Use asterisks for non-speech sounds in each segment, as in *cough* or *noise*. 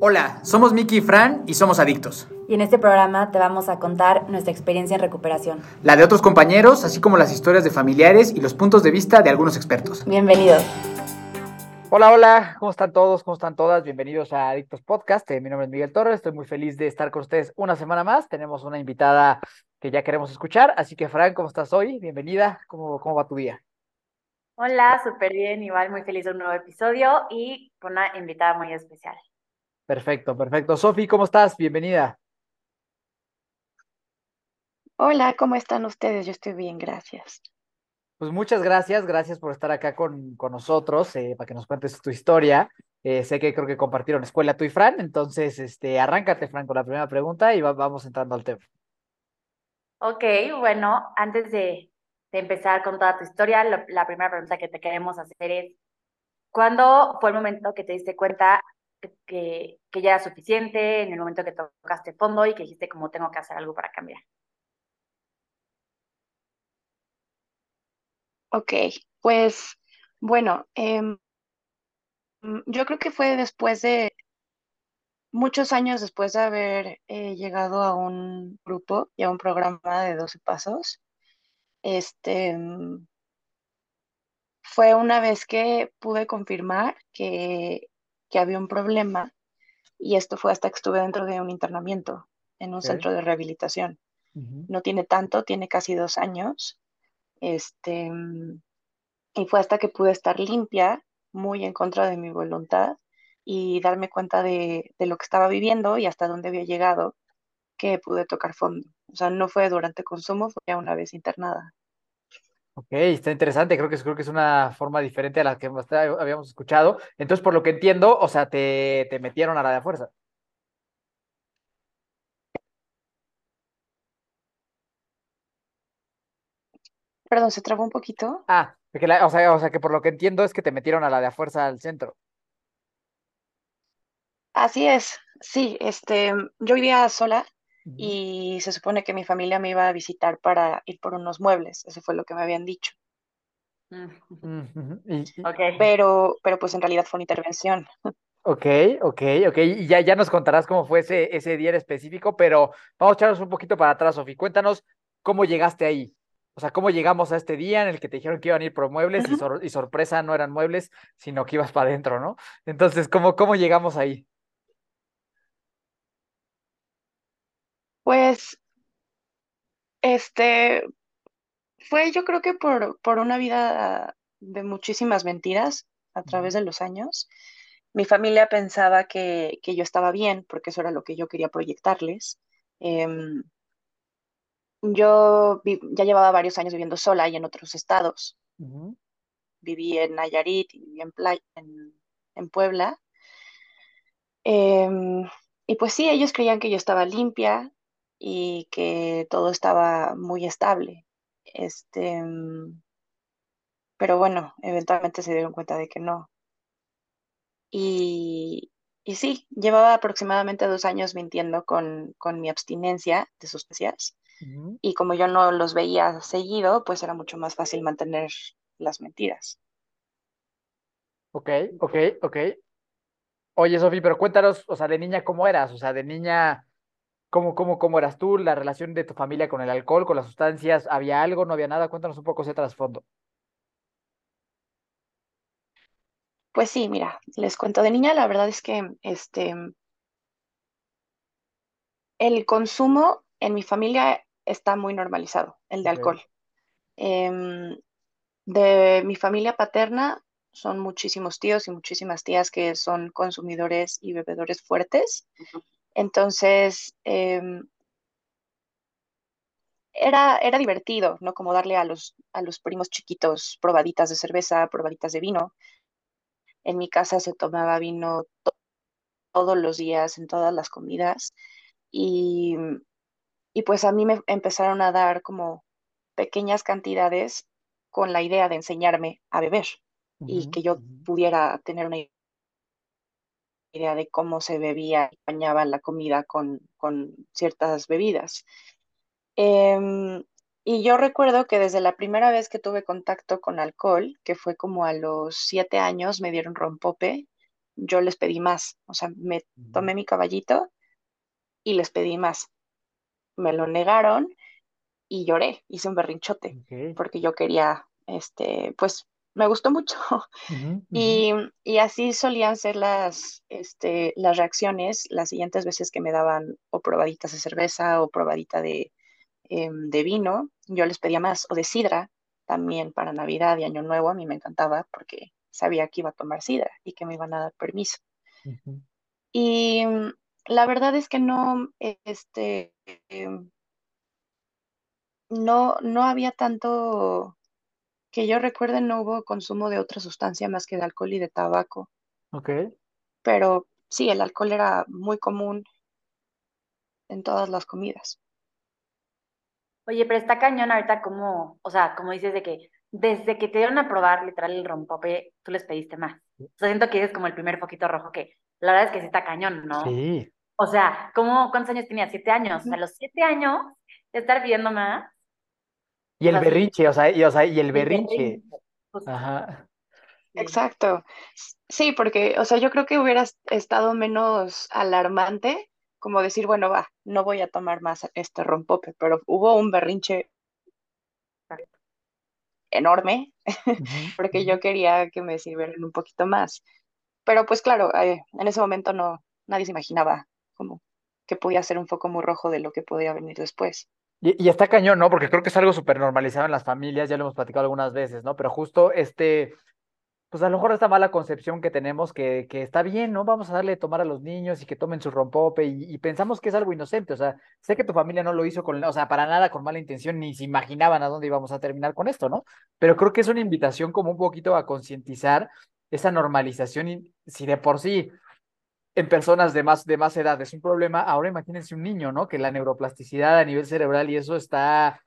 Hola, somos Miki y Fran y somos adictos. Y en este programa te vamos a contar nuestra experiencia en recuperación. La de otros compañeros, así como las historias de familiares y los puntos de vista de algunos expertos. Bienvenidos. Hola, hola, ¿cómo están todos? ¿Cómo están todas? Bienvenidos a Adictos Podcast. Eh, mi nombre es Miguel Torres, estoy muy feliz de estar con ustedes una semana más. Tenemos una invitada que ya queremos escuchar, así que Fran, ¿cómo estás hoy? Bienvenida, ¿cómo, cómo va tu día? Hola, súper bien, igual muy feliz de un nuevo episodio y con una invitada muy especial. Perfecto, perfecto. Sofi, ¿cómo estás? Bienvenida. Hola, ¿cómo están ustedes? Yo estoy bien, gracias. Pues muchas gracias, gracias por estar acá con, con nosotros, eh, para que nos cuentes tu historia. Eh, sé que creo que compartieron escuela tú y Fran, entonces, este, arráncate, Fran, con la primera pregunta y vamos entrando al tema. Ok, bueno, antes de, de empezar con toda tu historia, la primera pregunta que te queremos hacer es, ¿cuándo fue el momento que te diste cuenta que, ya era suficiente en el momento que tocaste fondo y que dijiste como tengo que hacer algo para cambiar? Ok, pues bueno, em, yo creo que fue después de muchos años después de haber eh, llegado a un grupo y a un programa de 12 pasos. Este em, fue una vez que pude confirmar que que había un problema y esto fue hasta que estuve dentro de un internamiento en un centro de rehabilitación. No tiene tanto, tiene casi dos años. Este, y fue hasta que pude estar limpia, muy en contra de mi voluntad, y darme cuenta de, de lo que estaba viviendo y hasta dónde había llegado, que pude tocar fondo. O sea, no fue durante consumo, fue ya una vez internada. Ok, está interesante, creo que, es, creo que es una forma diferente a la que habíamos escuchado. Entonces, por lo que entiendo, o sea, te, te metieron a la de fuerza. Perdón, se trabó un poquito. Ah, o, sea, o sea, que por lo que entiendo es que te metieron a la de fuerza al centro. Así es, sí, este, yo vivía sola y se supone que mi familia me iba a visitar para ir por unos muebles, eso fue lo que me habían dicho. Pero, pero pues en realidad fue una intervención. *laughs* Ok, ok, ok. Y ya, ya nos contarás cómo fue ese, ese día en específico, pero vamos a echarnos un poquito para atrás, Sofi. Cuéntanos cómo llegaste ahí. O sea, cómo llegamos a este día en el que te dijeron que iban a ir por muebles y, y, sorpresa no eran muebles, sino que ibas para adentro, ¿no? Entonces, ¿cómo, cómo llegamos ahí? Pues, este, fue yo creo que por, por una vida de muchísimas mentiras a través de los años. Mi familia pensaba que, que yo estaba bien, porque eso era lo que yo quería proyectarles. Em, yo ya llevaba varios años viviendo sola y en otros estados. Viví en Nayarit y viví en, en, en Puebla. Em, y pues sí, ellos creían que yo estaba limpia, y que todo estaba muy estable. Este, mm, pero bueno, eventualmente se dieron cuenta de que no. Y, y sí, llevaba aproximadamente dos años mintiendo con, con mi abstinencia de sustancias. Y como yo no los veía seguido, pues era mucho más fácil mantener las mentiras. Ok, ok, ok. Oye, Sofi, pero cuéntanos, o sea, de niña, ¿cómo eras? O sea, de niña, ¿Cómo, cómo, cómo eras tú? ¿La relación de tu familia con el alcohol, con las sustancias? ¿Había algo? ¿No había nada? Cuéntanos un poco ese trasfondo. Pues sí, mira, les cuento de niña, la verdad es que este el consumo en mi familia está muy normalizado, el de alcohol. Em, de mi familia paterna son muchísimos tíos y muchísimas tías que son consumidores y bebedores fuertes. Entonces, em, era, era divertido, ¿no? Como darle a los, a los primos chiquitos probaditas de cerveza, probaditas de vino. En mi casa se tomaba vino todos los días, en todas las comidas. Y, y pues a mí me empezaron a dar como pequeñas cantidades con la idea de enseñarme a beber y que yo pudiera tener una idea de cómo se bebía y bañaba la comida con, con ciertas bebidas. Em, y yo recuerdo que desde la primera vez que tuve contacto con alcohol, que fue como a los siete años, me dieron rompope yo les pedí más, o sea, me tomé mi caballito y les pedí más. Me lo negaron y lloré, hice un berrinchote, porque yo quería, este, pues me gustó mucho. *laughs* Y, y, así solían ser las, este, las reacciones las siguientes veces que me daban o probaditas de cerveza o probadita de, em, de vino. Yo les pedía más, o de sidra también para Navidad y Año Nuevo. A mí me encantaba porque sabía que iba a tomar sidra y que me iban a dar permiso. Y mm, la verdad es que no, este, em, no, no había tanto que yo recuerde, no hubo consumo de otra sustancia más que de alcohol y de tabaco. Ok. Pero sí, el alcohol era muy común en todas las comidas. Oye, pero está cañón ahorita como, o sea, como dices de que desde que te dieron a probar literal el rompope, tú les pediste más. O sea, siento que es como el primer foquito rojo que la verdad es que sí está cañón, ¿no? Sí. O sea, ¿cómo, ¿cuántos años tenías? ¿Siete años? O sea, a los siete años, estar pidiendo más, y el berrinche, o sea, y, o sea, y el berrinche. Ajá. Exacto. Sí, porque, o sea, yo creo que hubiera estado menos alarmante como decir, bueno, va, no voy a tomar más este rompope, pero hubo un berrinche enorme, *laughs* porque yo quería que me sirvieran un poquito más. Pero pues claro, eh, en ese momento no, nadie se imaginaba como que podía ser un foco muy rojo de lo que podía venir después. Y, está cañón, ¿no? Porque creo que es algo súper normalizado en las familias, ya lo hemos platicado algunas veces, ¿no? Pero justo este, pues a lo mejor esta mala concepción que tenemos que, que está bien, ¿no? Vamos a darle de tomar a los niños y que tomen su rompope y, pensamos que es algo inocente, o sea, sé que tu familia no lo hizo con, o sea, para nada con mala intención, ni se imaginaban a dónde íbamos a terminar con esto, ¿no? Pero creo que es una invitación como un poquito a concientizar esa normalización y si de por sí en personas de más, de más edad es un problema, ahora imagínense un niño, ¿no? Que la neuroplasticidad a nivel cerebral y eso está,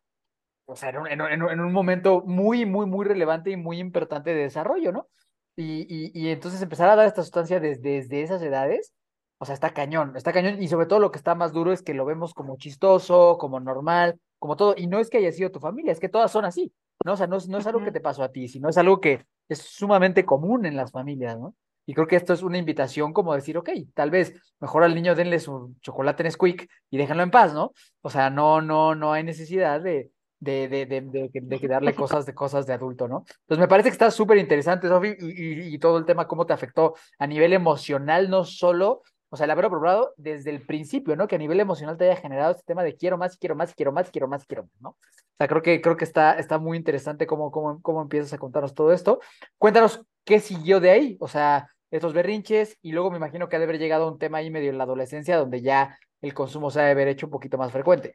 o sea, en un, en, un momento muy, muy, muy relevante y muy importante de desarrollo, ¿no? Y, y, y entonces empezar a dar esta sustancia desde, desde esas edades, o sea, está cañón, está cañón, y sobre todo lo que está más duro es que lo vemos como chistoso, como normal, como todo, y no es que haya sido tu familia, es que todas son así, ¿no? O sea, no, no es algo que te pasó a ti, sino es algo que es sumamente común en las familias, ¿no? Y creo que esto es una invitación como decir, ok, tal vez mejor al niño denle su chocolate en Squeak y déjenlo en paz, ¿no? O sea, no, no, no hay necesidad de, de, de, de, darle cosas de cosas de adulto, ¿no? Entonces me parece que está súper interesante, Sofi, y, y, todo el tema, cómo te afectó a nivel emocional, no solo, o sea, el haberlo probado desde el principio, ¿no? Que a nivel emocional te haya generado este tema de quiero más, quiero más, quiero más, quiero más, quiero más, ¿no? O sea, creo que, creo que está, está muy interesante cómo, cómo, cómo empiezas a contarnos todo esto. Cuéntanos qué siguió de ahí, o sea, estos berrinches y luego me imagino que ha de haber llegado a un tema ahí medio en la adolescencia donde ya el consumo se ha de haber hecho un poquito más frecuente.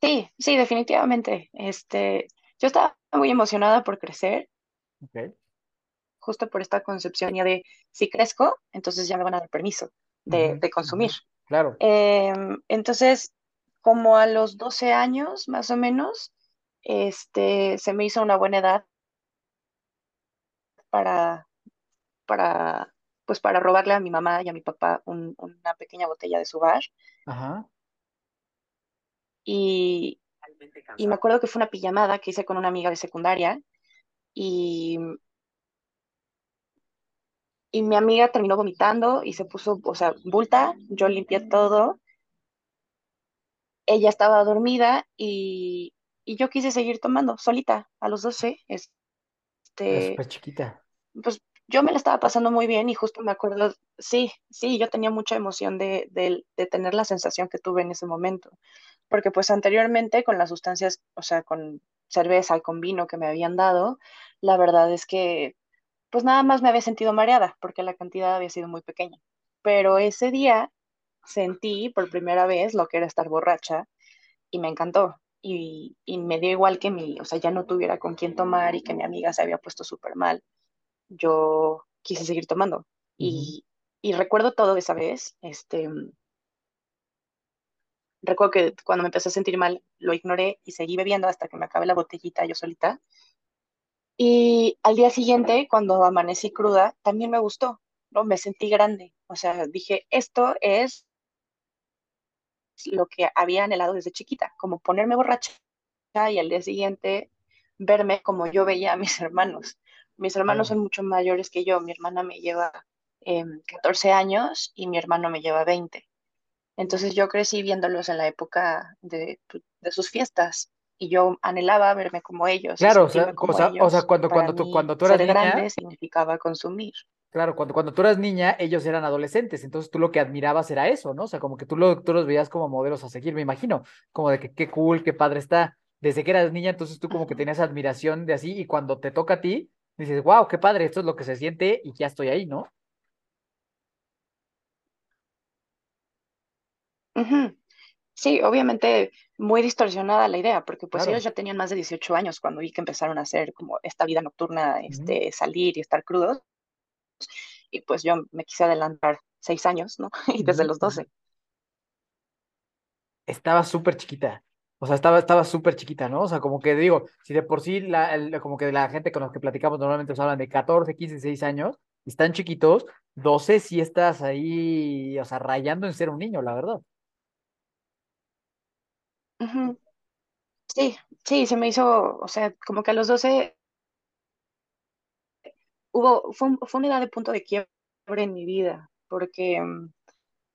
Sí, sí, definitivamente. Este, yo estaba muy emocionada por crecer. Justo por esta concepción ya de si crezco, entonces ya me van a dar permiso de, consumir. Claro. Em, entonces, como a los 12 años, más o menos, este, se me hizo una buena edad para, para, pues para robarle a mi mamá y a mi papá una pequeña botella de su bar. Ajá. Y, y me acuerdo que fue una pijamada que hice con una amiga de secundaria y, y mi amiga terminó vomitando y se puso, o sea, bulta, yo limpié todo. Ella estaba dormida y, y yo quise seguir tomando solita a los 12. Este, chiquita pues yo me la estaba pasando muy bien y justo me acuerdo, sí, sí, yo tenía mucha emoción de, de, tener la sensación que tuve en ese momento, porque pues anteriormente con las sustancias, o sea, con cerveza y con vino que me habían dado, la verdad es que pues nada más me había sentido mareada, porque la cantidad había sido muy pequeña, pero ese día sentí por primera vez lo que era estar borracha y me encantó. Y, y me dio igual que mi, o sea, ya no tuviera con quién tomar y que mi amiga se había puesto súper mal yo quise seguir tomando. y, y, recuerdo todo esa vez. Este, recuerdo que cuando me empecé a sentir mal, lo ignoré y seguí bebiendo hasta que me acabé la botellita yo solita. Y al día siguiente, cuando amanecí cruda, también me gustó, ¿no? Me sentí grande. O sea, dije, esto es lo que había anhelado desde chiquita, como ponerme borracha y al día siguiente verme como yo veía a mis *laughs* hermanos Mis hermanos son mucho mayores que yo. Mi hermana me lleva em, 14 años y mi hermano me lleva 20. Entonces yo crecí viéndolos en la época de, pues, de sus fiestas y yo anhelaba verme como ellos Claro, o sea, o sea, o cuando, para cuando tú, cuando tú eras ser niña, grande significaba consumir. claro, cuando, cuando tú eras niña, ellos eran adolescentes, entonces tú lo que admirabas era eso, ¿no? O sea, como que tú, lo, tú los veías como modelos a seguir, me imagino, como de que qué cool, qué padre está. Desde que eras niña, entonces tú como que tenías admiración de así, y cuando te toca a ti, dices, wow, qué padre, esto es lo que se siente y ya estoy ahí, ¿no? Sí, obviamente muy distorsionada la idea, porque pues ellos ya tenían más de 18 años cuando vi que empezaron a hacer como esta vida nocturna, este, salir y estar crudos, y pues yo me quise adelantar seis años, ¿no? *laughs* Y desde los ujú. doce estaba súper chiquita. O sea, estaba, estaba súper chiquita, ¿no? O sea, como que digo, si de por sí, la, como que la gente con los que platicamos normalmente nos hablan de 14, 15, 16 años, y están chiquitos, 12 sí estás ahí, o sea, rayando en ser un niño, la verdad. Sí, sí, se me hizo, o sea, como que a los 12 hubo, fue, fue una edad de punto de quiebre en mi vida, porque mm,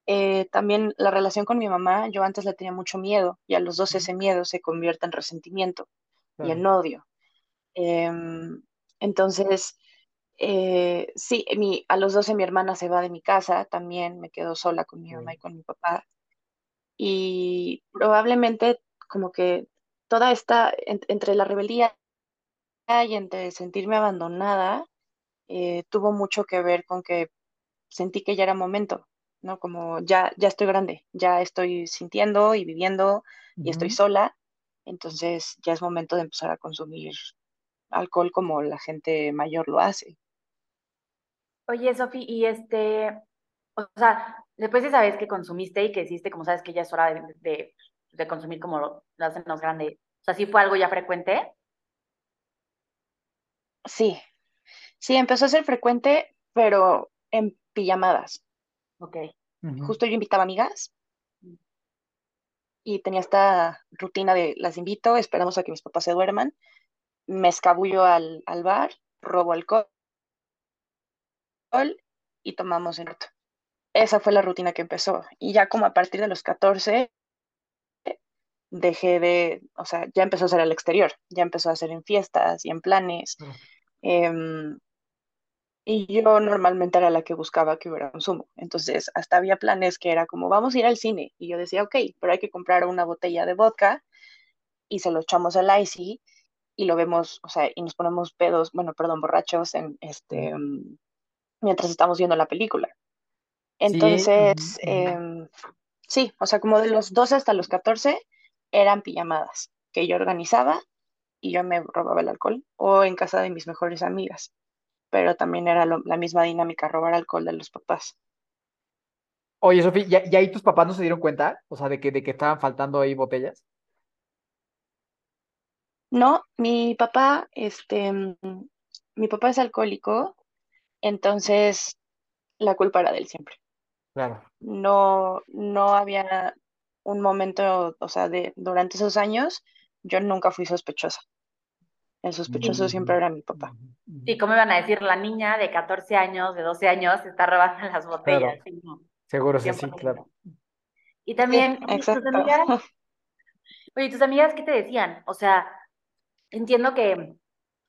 eh, también la relación con mi mamá, yo antes le tenía mucho miedo, y a los 12 Ujú, ese miedo se convierte en resentimiento y en odio. Em, entonces, eh, sí, mi, a los 12 mi hermana se va de mi casa, también me quedo sola con mi mamá y con mi papá, y probablemente como que toda esta, en- entre la rebeldía y entre sentirme abandonada, eh, tuvo mucho que ver con que sentí que ya era momento, ¿no? Como ya, ya estoy grande, ya estoy sintiendo y viviendo y estoy sola, entonces ya es momento de empezar a consumir alcohol como la gente mayor lo hace. Oye, Sofi, y este, o sea, después de esa vez que consumiste y que hiciste, como sabes que ya es hora de, de, de consumir como lo, lo hacen los grandes, o sea, ¿sí fue algo ya frecuente? Sí, sí, empezó a ser frecuente, pero en pijamadas. Ok. Justo yo invitaba amigas y tenía esta rutina de las invito, esperamos a que mis papás se duerman, me escabullo al, al bar, robo alcohol y tomamos en rato. Esa fue la rutina que empezó. Y ya como a partir de los 14 dejé de, o sea, ya empezó a ser al exterior, ya empezó a ser en fiestas y en planes. Em, y yo normalmente era la que buscaba que hubiera consumo. Entonces, hasta había planes que era como, vamos a ir al cine. Y yo decía, ok, pero hay que comprar una botella de vodka y se lo echamos al icy y lo vemos, o sea, y nos ponemos pedos, bueno, perdón, borrachos en este, mm, mientras estamos viendo la película. Sí, Entonces, ujú. em, sí, o sea, como de los 12 hasta los 14 eran pijamadas que yo organizaba y yo me robaba el alcohol o en casa de mis mejores amigas, pero también era lo- la misma dinámica, robar alcohol de los papás. Oye, Sofía, ¿ya, ya ahí tus papás no se dieron cuenta? O sea, de que, de que estaban faltando ahí botellas. No, mi papá, este, mm, mi papá es alcohólico, entonces la culpa era de él siempre. Claro. No, no había un momento, o sea, de durante esos años, yo nunca fui sospechosa. El sospechoso siempre era mi papá. Sí, ¿cómo iban a decir? La niña de 14 años, de 12 años, está robando las botellas. Claro, Sí, no, seguro es así, claro. 100%. Y Sí, también, oye, tus amigas, *laughs* oye, tus amigas, ¿qué te decían? O sea, entiendo que,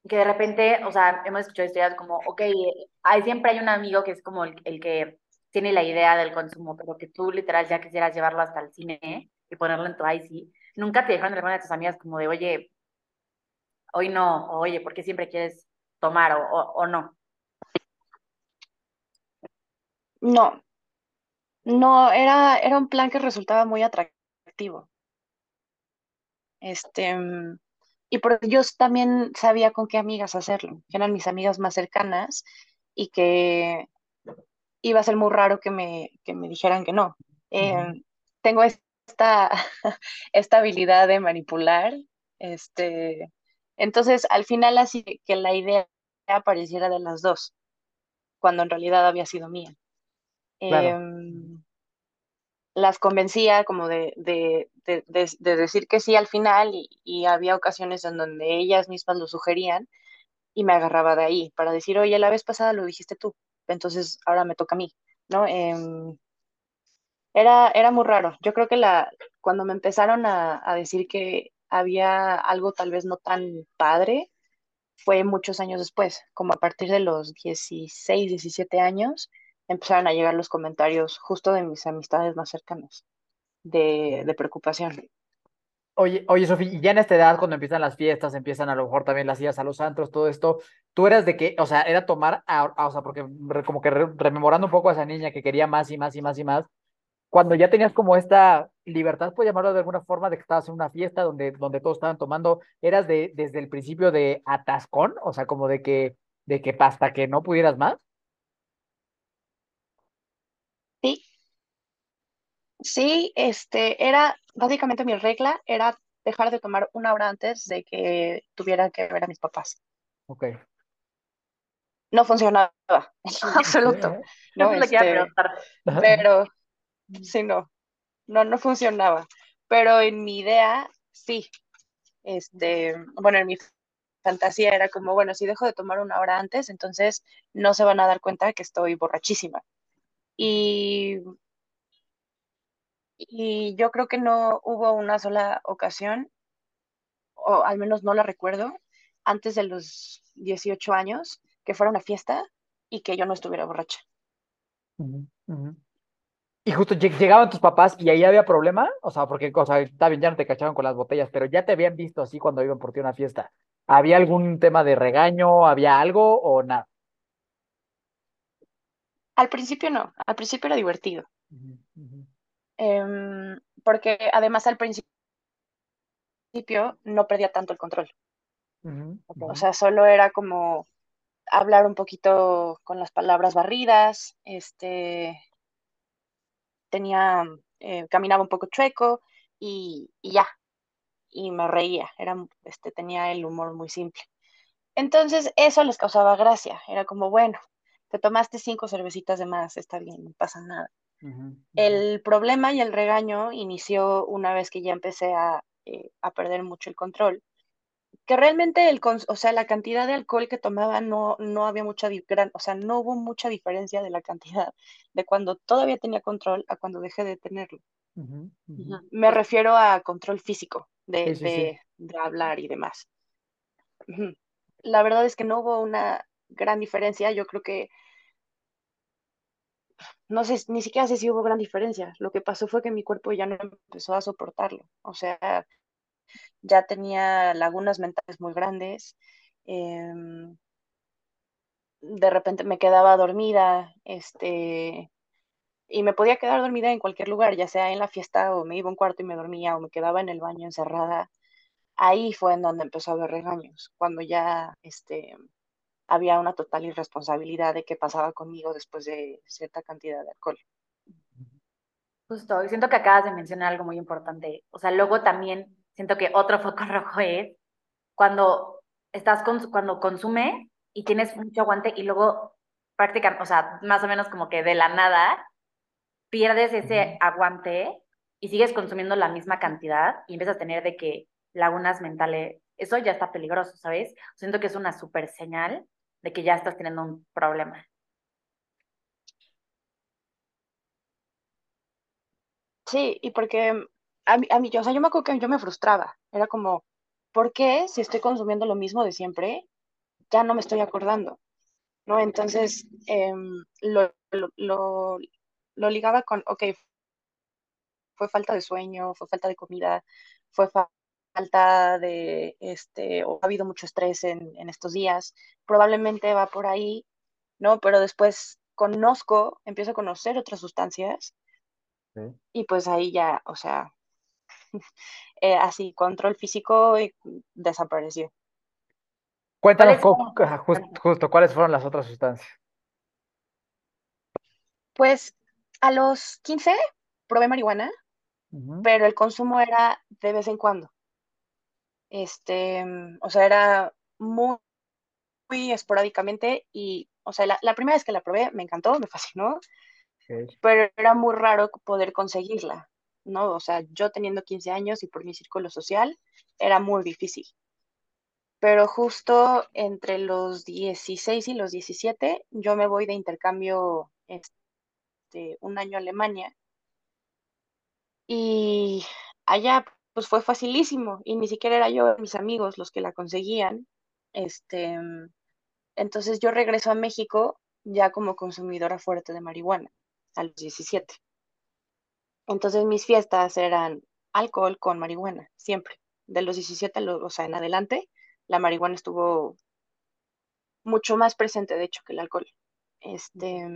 que de repente, o sea, hemos escuchado historias como, ok, hay, siempre hay un amigo que es como el, el que tiene la idea del consumo, pero que tú literal ya quisieras llevarlo hasta el cine y ponerlo en tu IC. Nunca te dejaron de alguna de tus amigas como de, oye, hoy no, o, oye, ¿por qué siempre quieres tomar o, o, o no? No, no, era, era un plan que resultaba muy atractivo. Este, y por yo también sabía con qué amigas hacerlo, que eran mis amigas más cercanas y que iba a ser muy raro que me, que me dijeran que no. Eh, tengo esta, *laughs* esta habilidad de manipular, este, entonces al final así que la idea apareciera de las dos, cuando en realidad había sido mía. Claro. Em, las convencía como de, de, de, de- de decir que sí al final y, y había ocasiones en donde ellas mismas lo sugerían y me agarraba de ahí para decir, oye, la vez pasada lo dijiste tú, entonces ahora me toca a mí, ¿no? Em, era, era muy raro. Yo creo que la, cuando me empezaron a, a decir que había algo tal vez no tan padre, fue muchos años después, como a partir de los 16, 17 años, empezaron a llegar los comentarios justo de mis amistades más cercanas de, de preocupación. Oye, oye, Sofía, y ya en esta edad, cuando empiezan las fiestas, empiezan a lo mejor también las idas a los antros, todo esto, tú eras de que, o sea, era tomar, a- a- o sea, porque re- como que re- rememorando un poco a esa niña que quería más y más y más y más, cuando ya tenías como esta libertad, por llamarlo de alguna forma, de que estabas en una fiesta donde, donde todos estaban tomando, ¿eras de, desde el principio de atascón? O sea, como de que, de que hasta que no pudieras más. Sí, sí, este, era, básicamente mi regla era dejar de tomar una hora antes de que tuviera que ver a mis papás. Ok. No funcionaba en *laughs* absoluto, *laughs* ¿no? lo que iba a Este, preguntarte. *laughs* pero sí, no, no, no funcionaba. Pero en mi idea, sí. Este, bueno, en mi fantasía era como, bueno, si dejo de tomar una hora antes, entonces no se van a dar cuenta que estoy borrachísima. Y, y yo creo que no hubo una sola ocasión, o al menos no la recuerdo, antes de los 18 años, que fuera una fiesta y que yo no estuviera borracha. Y justo lleg- llegaban tus papás y ahí había problema, o sea, porque, o sea, está bien, ya no te cachaban con las botellas, pero ya te habían visto así cuando iban por ti a una fiesta. ¿Había algún tema de regaño? ¿Había algo o nada? Al principio no, al principio era divertido, em, porque además al principio no perdía tanto el control. O sea, solo era como hablar un poquito con las palabras barridas, este, tenía, eh, caminaba un poco chueco y, y ya, y me reía, era, este, tenía el humor muy simple. Entonces eso les causaba gracia, era como, bueno, te tomaste cinco cervecitas de más, está bien, no pasa nada. El problema y el regaño inició una vez que ya empecé a, eh, a perder mucho el control que realmente el, o sea, la cantidad de alcohol que tomaba no, no había mucha, gran, o sea, no hubo mucha diferencia de la cantidad de cuando todavía tenía control a cuando dejé de tenerlo. Me refiero a control físico, de, sí, sí. de, de hablar y demás. La verdad es que no hubo una gran diferencia. Yo creo que, no sé, ni siquiera sé si hubo gran diferencia. Lo que pasó fue que mi cuerpo ya no empezó a soportarlo. O sea, ya tenía lagunas mentales muy grandes. em, de repente me quedaba dormida, este, y me podía quedar dormida en cualquier lugar, ya sea en la fiesta o me iba a un cuarto y me dormía o me quedaba en el baño encerrada. Ahí fue en donde empezó a haber regaños, cuando ya este, había una total irresponsabilidad de qué pasaba conmigo después de cierta cantidad de alcohol. Justo, y siento que acabas de mencionar algo muy importante. O sea, luego también siento que otro foco *laughs* rojo es cuando estás con, cuando consumes y tienes mucho aguante y luego prácticamente, o sea, más o menos como que de la nada pierdes ese aguante y sigues consumiendo la misma cantidad y empiezas a tener de que lagunas mentales, eso ya está peligroso, ¿sabes? Siento que es una súper señal de que ya estás teniendo un problema. Sí, y porque a mí, a mí, yo, o sea, yo me acuerdo que yo me frustraba. Era como, ¿por qué si estoy consumiendo lo mismo de siempre, ya no me estoy acordando? ¿No? Entonces, em, lo, lo, lo, lo ligaba con, ok, fue falta de sueño, fue falta de comida, fue fa- falta de, este, o ha habido mucho estrés en, en estos días, probablemente va por ahí, ¿no? Pero después conozco, empiezo a conocer otras sustancias Sí. y pues ahí ya, o sea, *laughs* eh, así, control físico y desapareció. Cuéntanos justo, cuáles fueron las otras sustancias. Pues a los 15 probé marihuana, pero el consumo era de vez en cuando. Este, o sea, era muy muy esporádicamente y, o sea, la, la primera vez que la probé me encantó, me *laughs* fascinó, pero era muy raro poder conseguirla, ¿no? O sea, yo teniendo 15 años y por mi círculo social, era muy difícil. pero justo entre los 16 y los 17 yo me voy de intercambio este, un año a Alemania y allá pues fue facilísimo y ni siquiera era yo, mis amigos los que la conseguían. Este, entonces yo regreso a México ya como consumidora fuerte de marihuana a los 17. Entonces mis fiestas eran alcohol con marihuana, siempre. De los 17, o sea, en adelante, la marihuana estuvo mucho más presente, de hecho, que el alcohol. Este,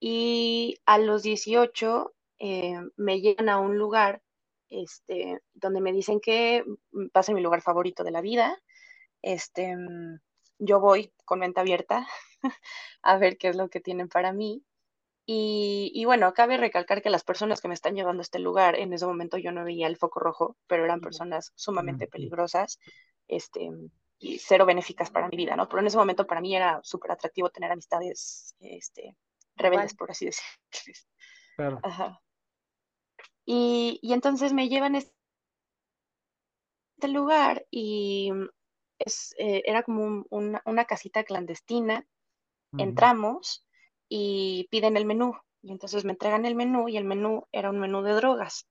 y a los 18 eh, me llegan a un lugar este, donde me dicen que pasa mi lugar favorito de la vida. Este, yo voy con mente abierta *laughs* a ver qué es lo que tienen para mí. Y, bueno, cabe recalcar que las personas que me están llevando a este lugar, en ese momento yo no veía el foco rojo, pero eran personas sumamente peligrosas este, y cero benéficas para mi vida, ¿no? Pero en ese momento para mí era súper atractivo tener amistades este, rebeldes, por así decirlo. *laughs* Claro. Ajá. Y, y entonces me llevan a este lugar y es, eh, era como una casita clandestina. Entramos y piden el menú. Y entonces me entregan el menú y el menú era un menú de drogas.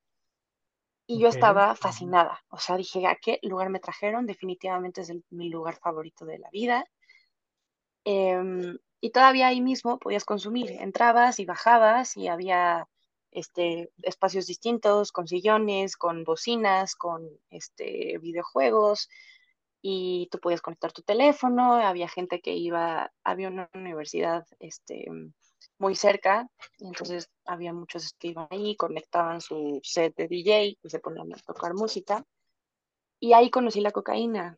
Y yo estaba fascinada. O sea, dije, ¿a qué lugar me trajeron? Definitivamente es mi lugar favorito de la vida. Em, y todavía ahí mismo podías consumir. Entrabas y bajabas y había este, espacios distintos, con sillones, con bocinas, con este, videojuegos, y tú podías conectar tu teléfono, había gente que iba, había una universidad este, muy cerca, y entonces había muchos que iban ahí, conectaban su set de DJ y se ponían a tocar música. Y ahí conocí la cocaína.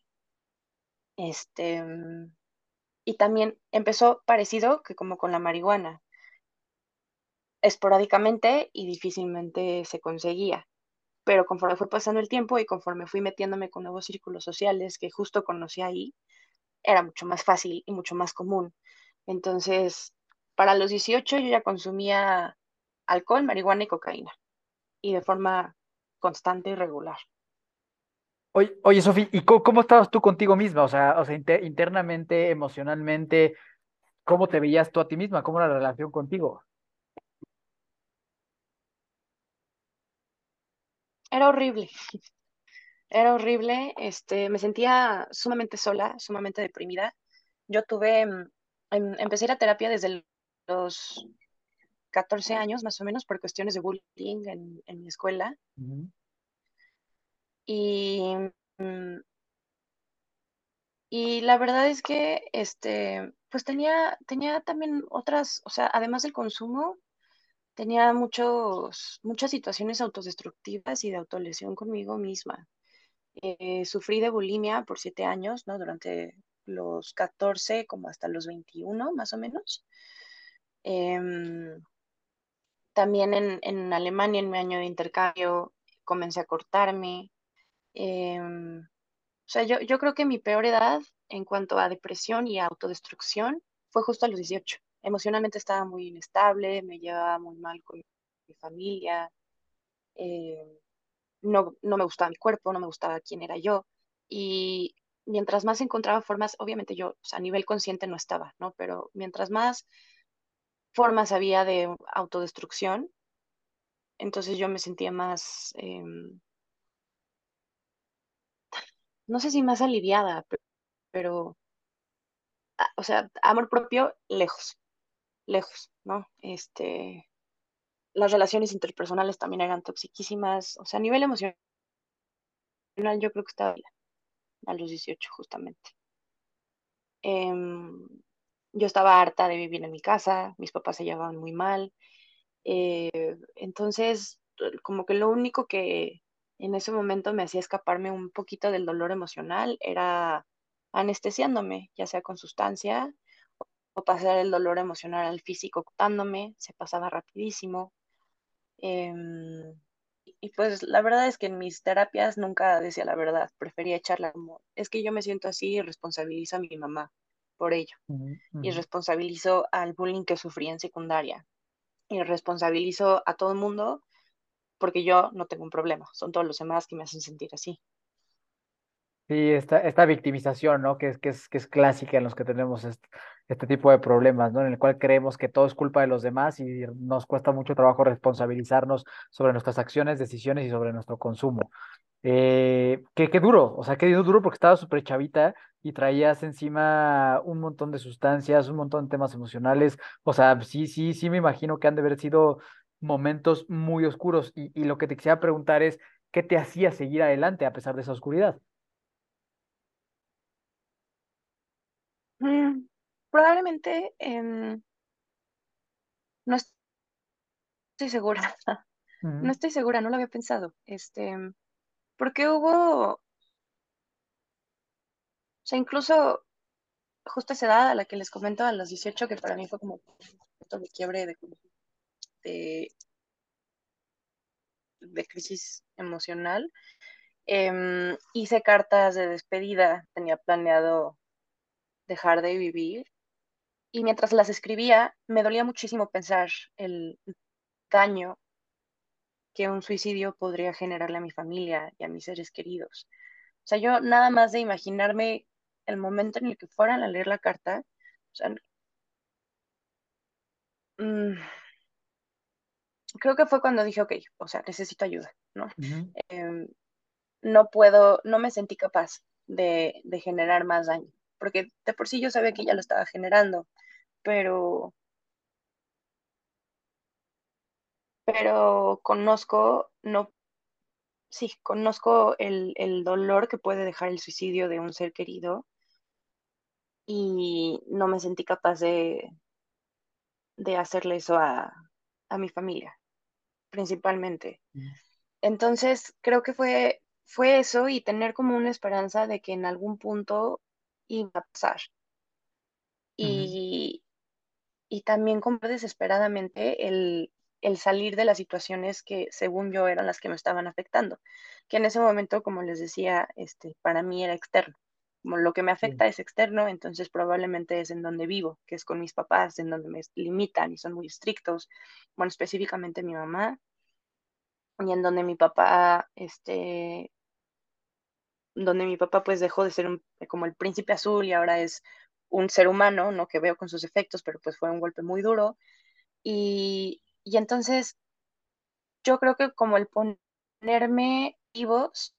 Este, y también empezó parecido que como con la marihuana, esporádicamente y difícilmente se conseguía pero conforme fue pasando el tiempo y conforme fui metiéndome con nuevos círculos sociales que justo conocí ahí, era mucho más fácil y mucho más común. Entonces, para los 18 yo ya consumía alcohol, marihuana y cocaína, y de forma constante y regular. Oye, oye Sofi, ¿y cómo, estabas tú contigo misma? O sea, o sea internamente, emocionalmente, ¿cómo te veías tú a ti misma? ¿Cómo era la relación contigo? Era horrible. *laughs* Era horrible. Este, me sentía sumamente sola, sumamente deprimida. Yo tuve, mm, em, empecé a ir a terapia desde los 14 años, más o menos, por cuestiones de bullying en, en mi escuela. Y, mm, y la verdad es que, este, pues tenía, tenía también otras, o sea, además del consumo, tenía muchos, muchas situaciones autodestructivas y de autolesión conmigo misma. Eh, sufrí de bulimia por siete años, ¿no? Durante los 14 como hasta los 21, más o menos. Em, también en, en, Alemania, en mi año de intercambio, comencé a cortarme. Em, o sea, yo, yo creo que mi peor edad en cuanto a depresión y autodestrucción fue justo a los 18 emocionalmente estaba muy inestable, me llevaba muy mal con mi familia, eh, no, no me gustaba mi cuerpo, no me gustaba quién era yo. Y mientras más encontraba formas, obviamente yo a nivel consciente no estaba, ¿no? Pero mientras más formas había de autodestrucción, entonces yo me sentía más, em, no sé si más aliviada, pero, pero, o sea, amor propio lejos lejos, ¿no? Este, las relaciones interpersonales también eran toxiquísimas, o sea, a nivel emocional yo creo que estaba a los 18 justamente. Em, yo estaba harta de vivir en mi casa, mis papás se llevaban muy mal, eh, entonces como que lo único que en ese momento me hacía escaparme un poquito del dolor emocional era anestesiándome, ya sea con sustancia o pasar el dolor emocional al físico contándome, se pasaba rapidísimo. Em, y pues la verdad es que en mis terapias nunca decía la verdad, prefería echarla como, es que yo me siento así y responsabilizo a mi mamá por ello. Y responsabilizo al bullying que sufrí en secundaria. Y responsabilizo a todo el mundo porque yo no tengo un problema, son todos los demás que me hacen sentir así. Sí, esta, esta victimización, ¿no? Que es, que es, que es clásica en los que tenemos este, tipo de problemas, ¿no? En el cual creemos que todo es culpa de los demás y nos cuesta mucho trabajo responsabilizarnos sobre nuestras acciones, decisiones y sobre nuestro consumo. Eh, qué, qué duro, o sea, qué duro porque estaba súper chavita y traías encima un montón de sustancias, un montón de temas emocionales. O sea, sí, sí, sí me imagino que han de haber sido momentos muy oscuros. Y, y lo que te quisiera preguntar es, ¿qué te hacía seguir adelante a pesar de esa oscuridad? Mm, probablemente em, no estoy segura. *laughs* No estoy segura, no lo había pensado. Este, porque hubo, o sea, incluso justo esa edad a la que les comento a los 18 que para mí fue como un punto de quiebre de, de, de crisis emocional. em, hice cartas de despedida, tenía planeado dejar de vivir y mientras las escribía me dolía muchísimo pensar el daño que un suicidio podría generarle a mi familia y a mis seres queridos. O sea, yo nada más de imaginarme el momento en el que fueran a leer la carta, o sea, mm, creo que fue cuando dije, ok, o sea, necesito ayuda, ¿no? Em, no puedo, no me sentí capaz de, de generar más daño, porque de por sí yo sabía que ya lo estaba generando, pero, pero conozco, no, sí, conozco el, el dolor que puede dejar el suicidio de un ser querido y no me sentí capaz de, de hacerle eso a, a mi familia, principalmente. ujú, Entonces, creo que fue, fue eso y tener como una esperanza de que en algún punto iba a pasar. Y, y también como desesperadamente el, el salir de las situaciones que según yo eran las que me estaban afectando, que en ese momento, como les decía, este, para mí era externo. Como lo que me sí, afecta es externo, entonces probablemente es en donde vivo, que es con mis papás, en donde me limitan y son muy estrictos. Bueno, específicamente mi mamá, y en donde mi papá, este, donde mi papá pues dejó de ser un- como el príncipe azul y ahora es un ser humano, ¿no? Que veo con sus efectos, pero pues fue un golpe muy duro. Y, y entonces yo creo que como el ponerme vivos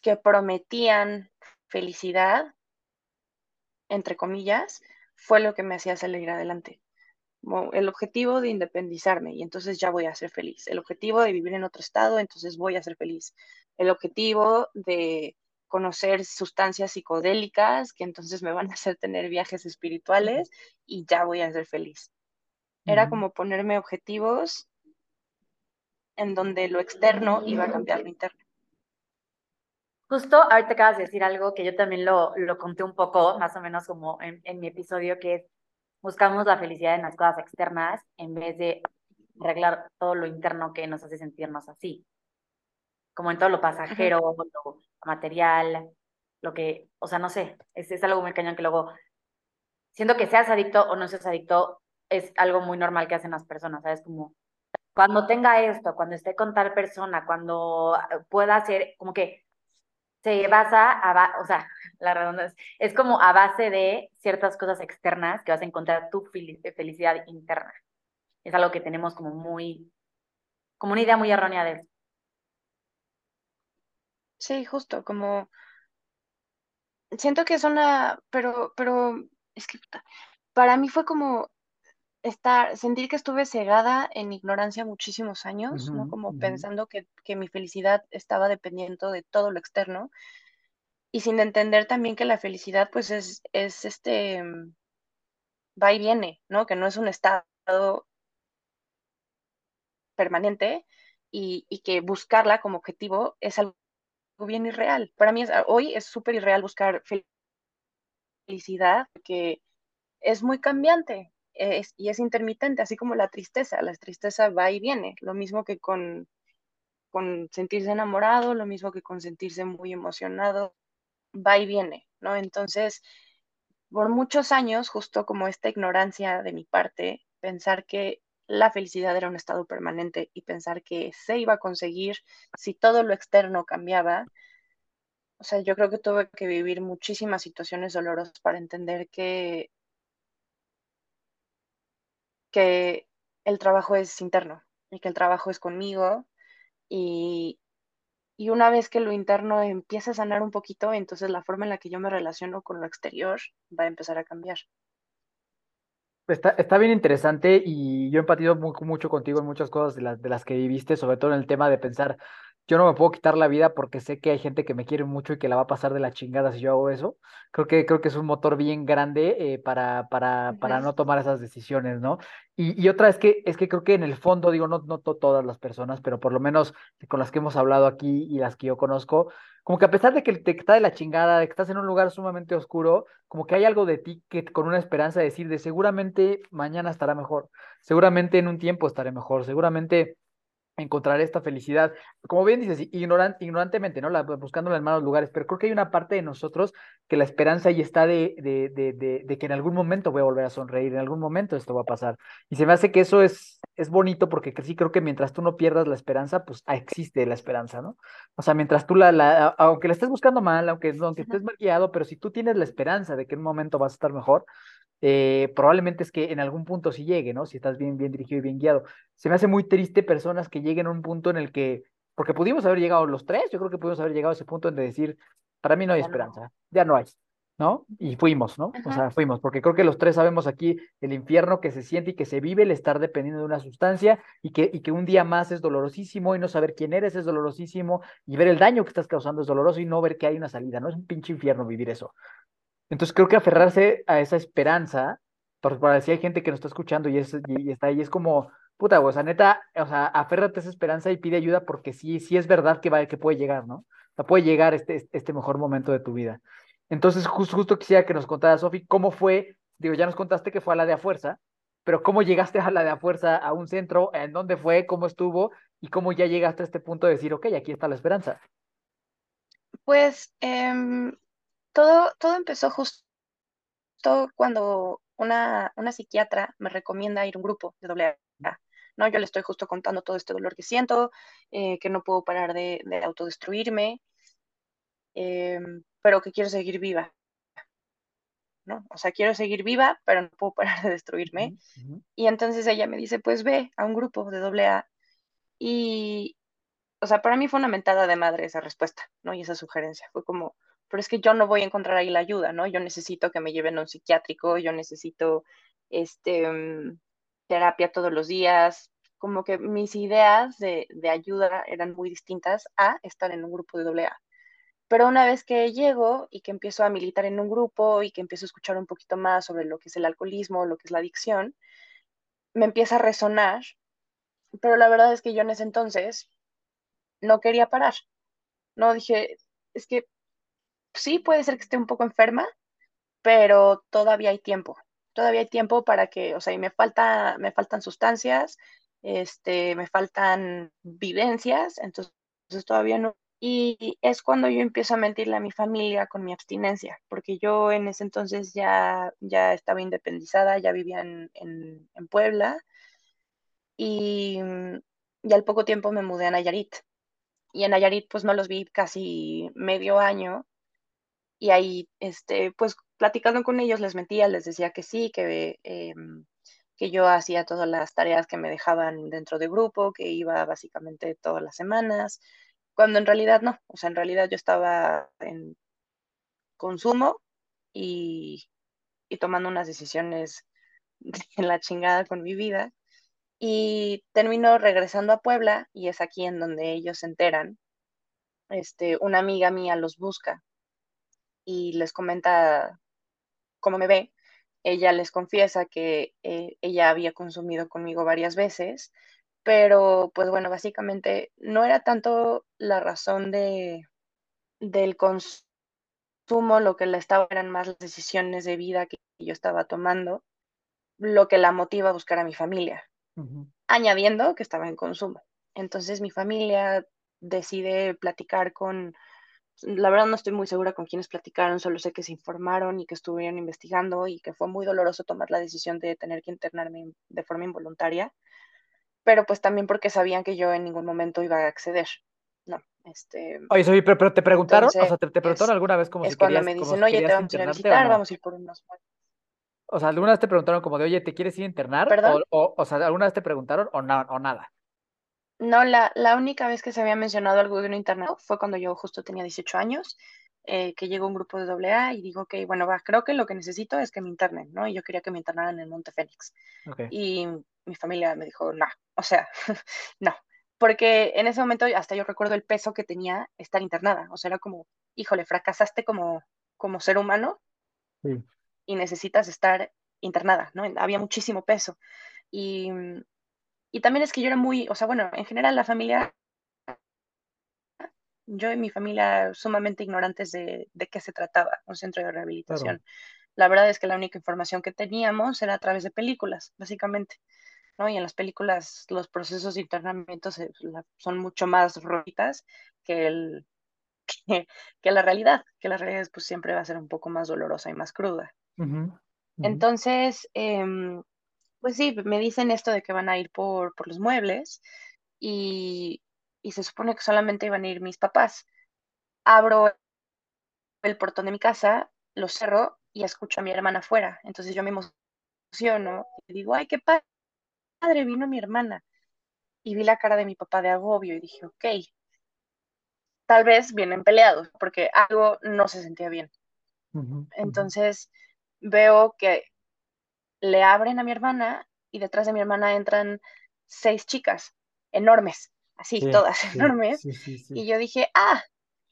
que prometían felicidad, entre comillas, fue lo que me hacía salir adelante. El objetivo de independizarme y entonces ya voy a ser feliz. El objetivo de vivir en otro estado, entonces voy a ser feliz. El objetivo de conocer sustancias psicodélicas que entonces me van a hacer tener viajes espirituales y ya voy a ser feliz. Era como ponerme objetivos en donde lo externo iba a cambiar lo interno. Justo ahorita acabas de decir algo que yo también lo, lo conté un poco, más o menos como en, en mi episodio, que es buscamos la felicidad en las cosas externas en vez de arreglar todo lo interno que nos hace sentirnos así, como en todo lo pasajero, lo material, lo que, o sea, no sé, es, es algo muy cañón que luego, siento que seas adicto o no seas adicto, es algo muy normal que hacen las personas, ¿sabes? Como cuando tenga esto, cuando esté con tal persona, cuando pueda hacer, como que se basa, a o sea, *laughs* la redundancia, es como a base de ciertas cosas externas que vas a encontrar tu fel- felicidad interna. Es algo que tenemos como muy, como una idea muy errónea de eso. Sí, justo, como siento que es una, pero, pero es que puta, para mí fue como estar, sentir que estuve cegada en ignorancia muchísimos años, ¿no? Como pensando que, que mi felicidad estaba dependiendo de todo lo externo y sin entender también que la felicidad pues es, es este, mm, va y viene, ¿no? Que no es un estado permanente y, y que buscarla como objetivo es algo bien irreal. Para mí es, hoy es súper irreal buscar felicidad porque es muy cambiante y es intermitente, así como la tristeza. La tristeza va y viene, lo mismo que con, con sentirse enamorado, lo mismo que con sentirse muy emocionado, va y viene, ¿no? Entonces, por muchos años, justo como esta ignorancia de mi parte, pensar que la felicidad era un estado permanente y pensar que se iba a conseguir si todo lo externo cambiaba, O sea, yo creo que tuve que vivir muchísimas situaciones dolorosas para entender que, que el trabajo es interno y que el trabajo es conmigo y, y una vez que lo interno empieza a sanar un poquito, entonces la forma en la que yo me relaciono con lo exterior va a empezar a cambiar. Está, está bien interesante y yo he empatido mu- mucho contigo en muchas cosas de las, de las que viviste, sobre todo en el tema de pensar, yo no me puedo quitar la vida porque sé que hay gente que me quiere mucho y que la va a pasar de la chingada si yo hago eso. Creo que, creo que es un motor bien grande eh, para, para, para no tomar esas decisiones, ¿no? Y, y otra es que, es que creo que en el fondo, digo, no, no to- todas las personas, pero por lo menos con las que hemos hablado aquí y las que yo conozco, como que a pesar de que te está de la chingada, de que estás en un lugar sumamente oscuro, como que hay algo de ti que con una esperanza de decir de seguramente mañana estará mejor, seguramente en un tiempo estaré mejor, seguramente encontraré esta felicidad. Como bien dices, ignoran, ignorantemente, ¿no? La, buscándola en malos lugares, pero creo que hay una parte de nosotros que la esperanza ahí está de, de, de, de, de que en algún momento voy a volver a sonreír, en algún momento esto va a pasar. Y se me hace que eso es, es bonito porque sí creo que mientras tú no pierdas la esperanza, pues ah, existe la esperanza, ¿no? O sea, mientras tú la, la aunque la estés buscando mal, aunque, aunque estés mal guiado, pero si tú tienes la esperanza de que en un momento vas a estar mejor, eh, probablemente es que en algún punto sí llegue, ¿no? Si estás bien, bien dirigido y bien guiado. Se me hace muy triste personas que lleguen a un punto en el que, porque pudimos haber llegado los tres, yo creo que pudimos haber llegado a ese punto en de decir, para mí no hay Ya no. esperanza, ya no hay, ¿no? Y fuimos, ¿no? O sea, fuimos, porque creo que los tres sabemos aquí el infierno que se siente y que se vive el estar dependiendo de una sustancia y que, y que un día más es dolorosísimo y no saber quién eres es dolorosísimo y ver el daño que estás causando es doloroso y no ver que hay una salida, ¿no? Es un pinche infierno vivir eso. Entonces creo que aferrarse a esa esperanza, por, para si hay gente que nos está escuchando y, es, y, y está ahí, es como, puta, o sea, neta, o sea, aférrate a esa esperanza y pide ayuda porque sí, sí es verdad que, va, que puede llegar, ¿no? O sea, puede llegar este, este mejor momento de tu vida. Entonces, justo, justo quisiera que nos contara, Sofi, cómo fue, digo, ya nos contaste que fue a la de a fuerza, pero cómo llegaste a la de a fuerza a un centro, en dónde fue, cómo estuvo y cómo ya llegaste a este punto de decir, ok, aquí está la esperanza. Pues em, todo, todo empezó justo cuando una, una psiquiatra me recomienda ir a un grupo de doble A. ¿no? Yo le estoy justo contando todo este dolor que siento, eh, que no puedo parar de, de autodestruirme, em, pero que quiero seguir viva, ¿no? O sea, quiero seguir viva, pero no puedo *laughs* parar de destruirme. Y entonces ella me dice, pues ve a un grupo de doble A. Y, o sea, para mí fue una mentada de madre esa respuesta, ¿no? Y esa sugerencia. Fue como, pero es que yo no voy a encontrar ahí la ayuda, ¿no? Yo necesito que me lleven a un psiquiátrico, yo necesito, este, mm, terapia todos los días. Como que mis ideas de, de ayuda eran muy distintas a estar en un grupo de doble A. Pero una vez que llego y que empiezo a militar en un grupo y que empiezo a escuchar un poquito más sobre lo que es el alcoholismo, lo que es la adicción, me empieza a resonar, pero la verdad es que yo en ese entonces no quería parar. No dije, es que sí puede ser que esté un poco enferma, pero todavía hay tiempo. Todavía hay tiempo para que, o sea, y me falta, me faltan sustancias, este, me faltan vivencias, entonces, todavía no. Y es cuando yo empiezo a mentirle a mi familia con mi abstinencia, porque yo en ese entonces ya, ya estaba independizada, ya vivía en, en, en Puebla y, y al poco tiempo me mudé a Nayarit. Y en Nayarit pues no los vi casi medio año y ahí, este, pues platicando con ellos les mentía, les decía que sí, que, eh, que yo hacía todas las tareas que me dejaban dentro de grupo, que iba básicamente todas las semanas, cuando en realidad no, o sea, en realidad yo estaba en consumo y, y tomando unas decisiones *laughs* en la chingada con mi vida. Y termino regresando a Puebla y es aquí en donde ellos se enteran. Este, una amiga mía los busca y les comenta cómo me ve. Ella les confiesa que eh, ella había consumido conmigo varias veces, pero pues bueno, básicamente no era tanto la razón de, del consumo lo que la estaba, eran más las decisiones de vida que yo estaba tomando, lo que la motiva a buscar a mi familia, añadiendo que estaba en consumo. Entonces mi familia decide platicar con la verdad no estoy muy segura con quiénes platicaron, solo sé que se informaron y que estuvieron investigando y que fue muy doloroso tomar la decisión de tener que internarme de forma involuntaria, pero pues también porque sabían que yo en ningún momento iba a acceder, ¿no? Este, Oye, pero, pero te preguntaron, o sea, te, te preguntaron alguna vez como es si cuando querías, me dicen, si oye, te vamos a ir a visitar, no. vamos a ir por unos. O sea, ¿alguna vez te preguntaron como de, oye, ¿te quieres ir a internar? ¿Perdón? O, o, o sea, ¿alguna vez te preguntaron o, na- o nada? No, la, la única vez que se había mencionado algo de un internado fue cuando yo justo tenía 18 años, eh, que llegó un grupo de doble A y digo, ok, bueno, va, creo que lo que necesito es que me internen, ¿no? Y yo quería que me internaran en Monte Fénix. Y mi familia me dijo, no, o sea, *laughs* no, porque en ese momento hasta yo recuerdo el peso que tenía estar internada, o sea, era como, híjole, fracasaste como, como ser humano Sí. y necesitas estar internada, ¿no? Había muchísimo peso. Y, y también es que yo era muy, o sea, bueno, en general la familia, yo y mi familia sumamente ignorantes de, de qué se trataba un centro de Claro. rehabilitación. La verdad es que la única información que teníamos era a través de películas, básicamente, ¿no? Y en las películas los procesos de internamiento se- la- son mucho más rolitas que el, *laughs* que, que la realidad, que la realidad pues siempre va a ser un poco más dolorosa y más cruda. Entonces, em, pues sí, me dicen esto de que van a ir por, por los muebles y, y se supone que solamente iban a ir mis papás. Abro el portón de mi casa, lo cerro y escucho a mi hermana afuera. Entonces yo me emociono y digo, ay, qué padre, vino mi hermana. Y vi la cara de mi papá de agobio y dije, ok, tal vez vienen peleados porque algo no se sentía bien. Entonces veo que le abren a mi hermana y detrás de mi hermana entran seis chicas enormes, así, Sí, todas sí, enormes. sí. Y yo dije, ah,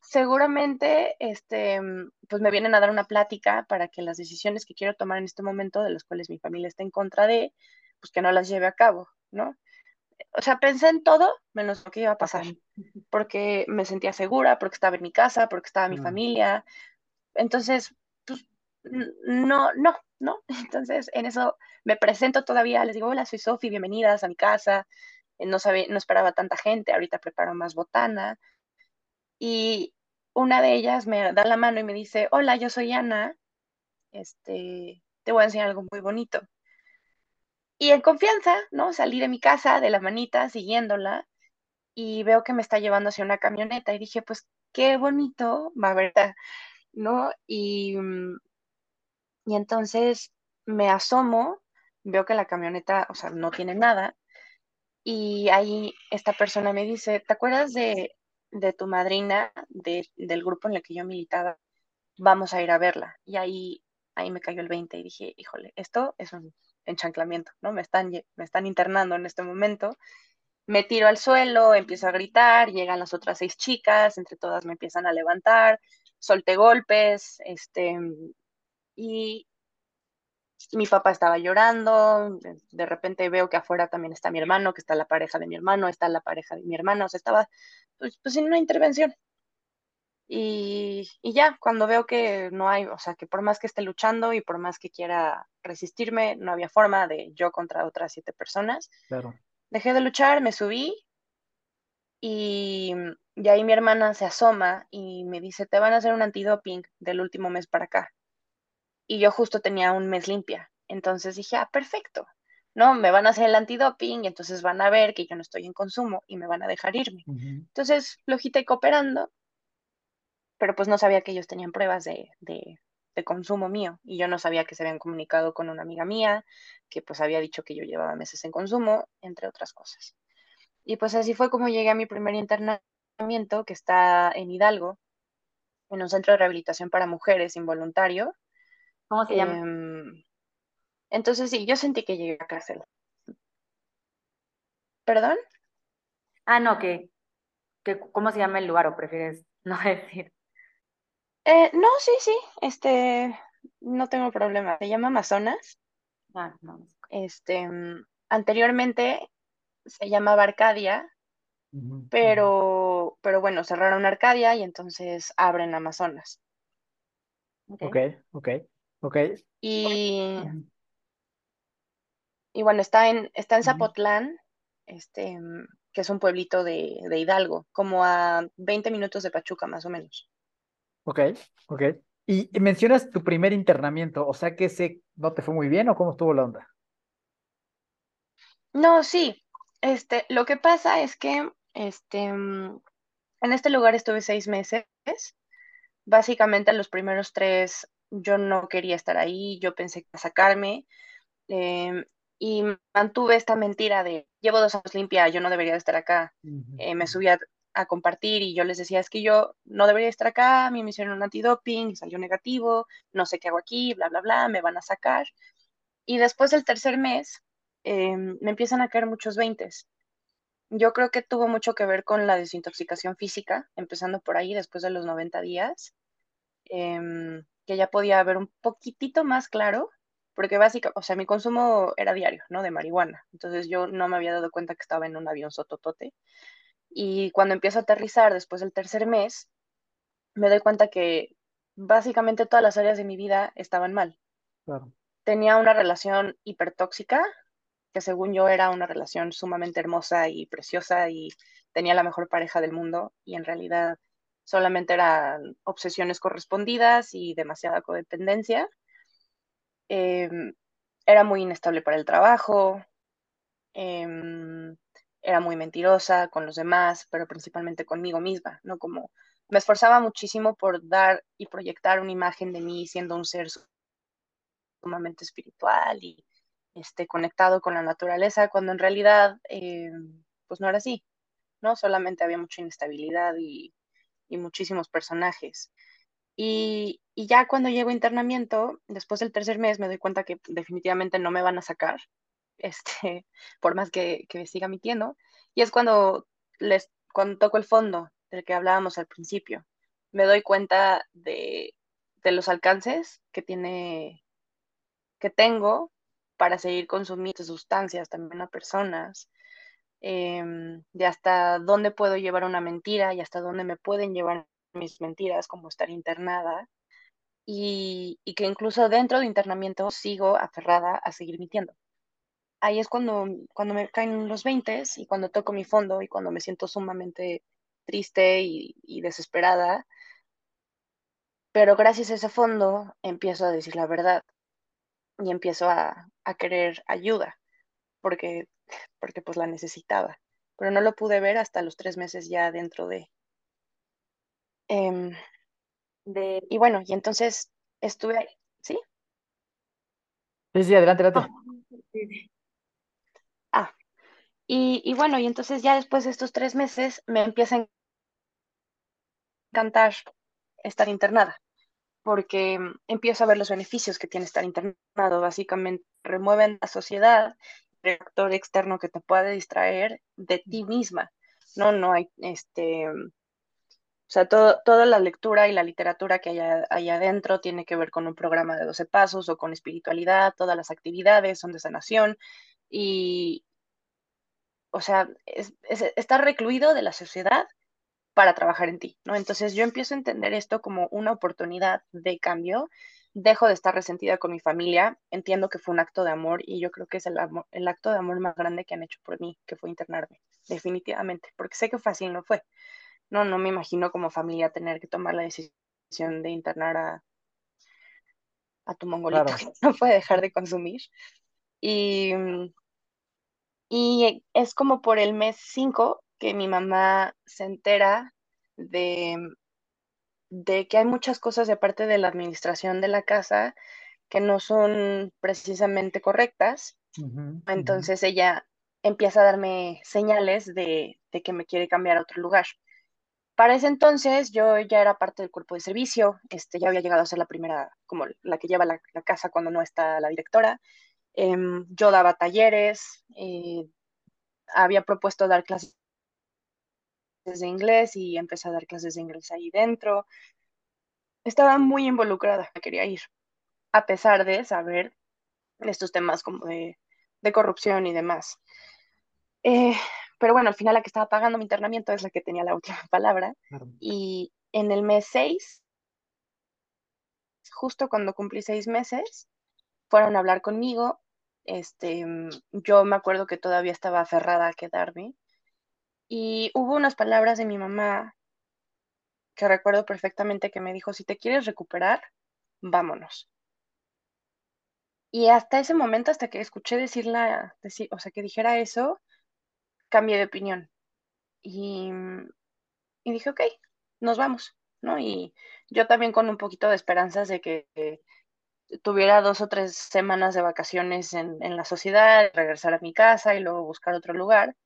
seguramente este, pues me vienen a dar una plática para que las decisiones que quiero tomar en este momento, de las cuales mi familia está en contra de, pues que no las lleve a cabo, ¿no? O sea, pensé en todo menos lo que iba a pasar, porque me sentía segura, porque estaba en mi casa, porque estaba mi Ah, familia. Entonces, no, no, no. *laughs* Entonces, en eso me presento todavía, les digo, hola, soy Sofi, bienvenidas a mi casa. Eh, No sabía, no esperaba tanta gente, ahorita preparo más botana. Y una de ellas me da la mano y me dice, hola, yo soy Ana, este, te voy a enseñar algo muy bonito. Y en confianza, ¿no? Salí de mi casa, de la manita, siguiéndola, y veo que me está llevando hacia una camioneta y dije, pues qué bonito, va a ver, ¿no? Y, mm, y entonces me asomo, veo que la camioneta, o sea, no tiene nada, y ahí esta persona me dice, ¿te acuerdas de, de tu madrina, de- del grupo en el que yo militaba? Vamos a ir a verla. Y ahí, ahí me cayó el 20 y dije, híjole, esto es un enchanclamiento, ¿no? Me están, me están internando en este momento me tiro al suelo, empiezo a gritar, llegan las otras seis chicas, entre todas me empiezan a levantar, solté golpes, este, y mi papá estaba llorando, de, repente veo que afuera también está mi hermano, que está la pareja de mi hermano, está la pareja de mi hermana, o sea, estaba pues, pues en una intervención. Y, y ya, cuando veo que no hay, o sea, que por más que esté luchando y por más que quiera resistirme, no había forma de yo contra otras siete personas, claro. dejé de luchar, me subí Y, y ahí mi hermana se asoma y me dice, te van a hacer un antidoping del último mes para acá. Y yo justo tenía un mes limpia. Entonces dije, ah, perfecto. No, me van a hacer el antidoping y entonces van a ver que yo no estoy en consumo y me van a dejar irme. Ujú. Entonces, flojita y cooperando, pero pues no sabía que ellos tenían pruebas de, de, de consumo mío y yo no sabía que se habían comunicado con una amiga mía que pues había dicho que yo llevaba meses en consumo, entre otras cosas. Y pues así fue como llegué a mi primer internamiento, que está en Hidalgo, en un centro de rehabilitación para mujeres involuntario. ¿Cómo se llama? Em, entonces sí, yo sentí que llegué a cárcel. ¿Perdón? Ah, no, que, que ¿cómo se llama el lugar o prefieres *laughs* no decir? Eh, no, sí, sí, este, no tengo problema. Se llama Amazonas. Ah, no. Este, anteriormente se llamaba Arcadia, pero, pero bueno, cerraron Arcadia y entonces abren Amazonas. Ok. Ok, ok, ok. Y, y bueno, está en, está en. Zapotlán, este, que es un pueblito de, de Hidalgo, como a 20 minutos de Pachuca, más o menos. Ok, ok. Y mencionas tu primer internamiento, o sea que ese no te fue muy bien o cómo estuvo la onda? No, sí, este, lo que pasa es que, este, En este lugar estuve seis meses. Básicamente los primeros tres yo no quería estar ahí, yo pensé que sacarme em, y mantuve esta mentira de llevo dos años limpia, yo no debería estar acá. Eh, me subí a, compartir y yo les decía, es que yo no debería estar acá, mi misión hicieron un antidoping salió negativo, no sé qué hago aquí, bla, bla, bla, me van a sacar. Y después del tercer mes em, me empiezan a caer muchos veintes. Yo creo que tuvo mucho que ver con la desintoxicación física, empezando por ahí después de los 90 días, em, que ya podía ver un poquitito más claro, porque básicamente, o sea, mi consumo era diario, ¿no? De marihuana. Entonces yo no me había dado cuenta que estaba en un avión sototote. Y cuando empiezo a aterrizar después del tercer mes, me doy cuenta que básicamente todas las áreas de mi vida estaban mal. Tenía una relación hipertóxica que según yo era una relación sumamente hermosa y preciosa y tenía la mejor pareja del mundo y en realidad solamente eran obsesiones correspondidas y demasiada codependencia. Em, era muy inestable para el trabajo, em, era muy mentirosa con los demás, pero principalmente conmigo misma, ¿no? Como me esforzaba muchísimo por dar y proyectar una imagen de mí siendo un ser sumamente espiritual y este, conectado con la naturaleza, cuando en realidad eh, pues no era así, ¿no? Solamente había mucha inestabilidad y, muchísimos personajes. Y, ya cuando llego a internamiento, después del tercer mes, me doy cuenta que definitivamente no me van a sacar, *laughs* este, por más que, que siga mintiendo. Y es cuando, les, cuando toco el fondo del que hablábamos al principio. Me doy cuenta de, de los alcances que tiene, que tengo para seguir consumiendo sustancias también a personas, em, de hasta dónde puedo llevar una mentira y hasta dónde me pueden llevar mis mentiras, como estar internada, y, que incluso dentro de internamiento sigo aferrada a seguir mintiendo. Ahí es cuando, cuando me caen los 20 y cuando toco mi fondo y cuando me siento sumamente triste y, y desesperada, pero gracias a ese fondo empiezo a decir la verdad y empiezo a, querer ayuda, porque, porque pues la necesitaba. Pero no lo pude ver hasta los tres meses ya dentro de... Em, de y bueno, y entonces estuve ahí, ¿sí? Sí, sí, adelante, adelante. Ah, y, y bueno, y entonces ya después de estos tres meses me empieza a encantar estar internada porque mm, empiezo a ver los beneficios que tiene estar internado. Básicamente remueven la sociedad, factor externo que te puede distraer de ti misma. No, no hay, este, o sea, todo, toda la lectura y la literatura que hay, adentro tiene que ver con un programa de 12 pasos o con espiritualidad, todas las actividades son de sanación y, o sea, es, estar recluido de la sociedad para trabajar en ti, ¿no? Entonces yo empiezo a entender esto como una oportunidad de cambio, dejo de estar resentida con mi familia, entiendo que fue un acto de amor y yo creo que es el, el acto de amor más grande que han hecho por mí, que fue internarme, definitivamente, porque sé que fácil no fue. No, no me imagino como familia tener que tomar la decisión de internar a, a tu mongolito que *laughs* no puede dejar de consumir. Y, y es como por el mes 5 que mi mamá se entera de, de que hay muchas cosas de parte de la administración de la casa que no son precisamente correctas. Entonces ella empieza a darme señales de, que me quiere cambiar a otro lugar. Para ese entonces yo ya era parte del cuerpo de servicio, este, ya había llegado a ser la primera, como la que lleva la, casa cuando no está la directora. Em, yo daba talleres, eh, había propuesto dar clases de inglés y empecé a dar clases de inglés ahí dentro. Estaba muy involucrada, quería ir, a pesar de saber estos temas como de, corrupción y demás. Eh, pero bueno, al final la que estaba pagando mi internamiento es la que tenía la última *laughs* palabra. Y en el mes 6, justo cuando cumplí seis meses, fueron a hablar conmigo. Este, yo me acuerdo que todavía estaba aferrada a quedarme y hubo unas palabras de mi mamá que recuerdo perfectamente que me dijo, si te quieres recuperar, vámonos. Y hasta ese momento, hasta que escuché decirla, decir, o sea, que dijera eso, cambié de opinión. Y, dije, ok, nos vamos, ¿no? Y yo también con un poquito de esperanzas de que tuviera dos o tres semanas de vacaciones en la sociedad, regresar a mi casa y luego buscar otro lugar.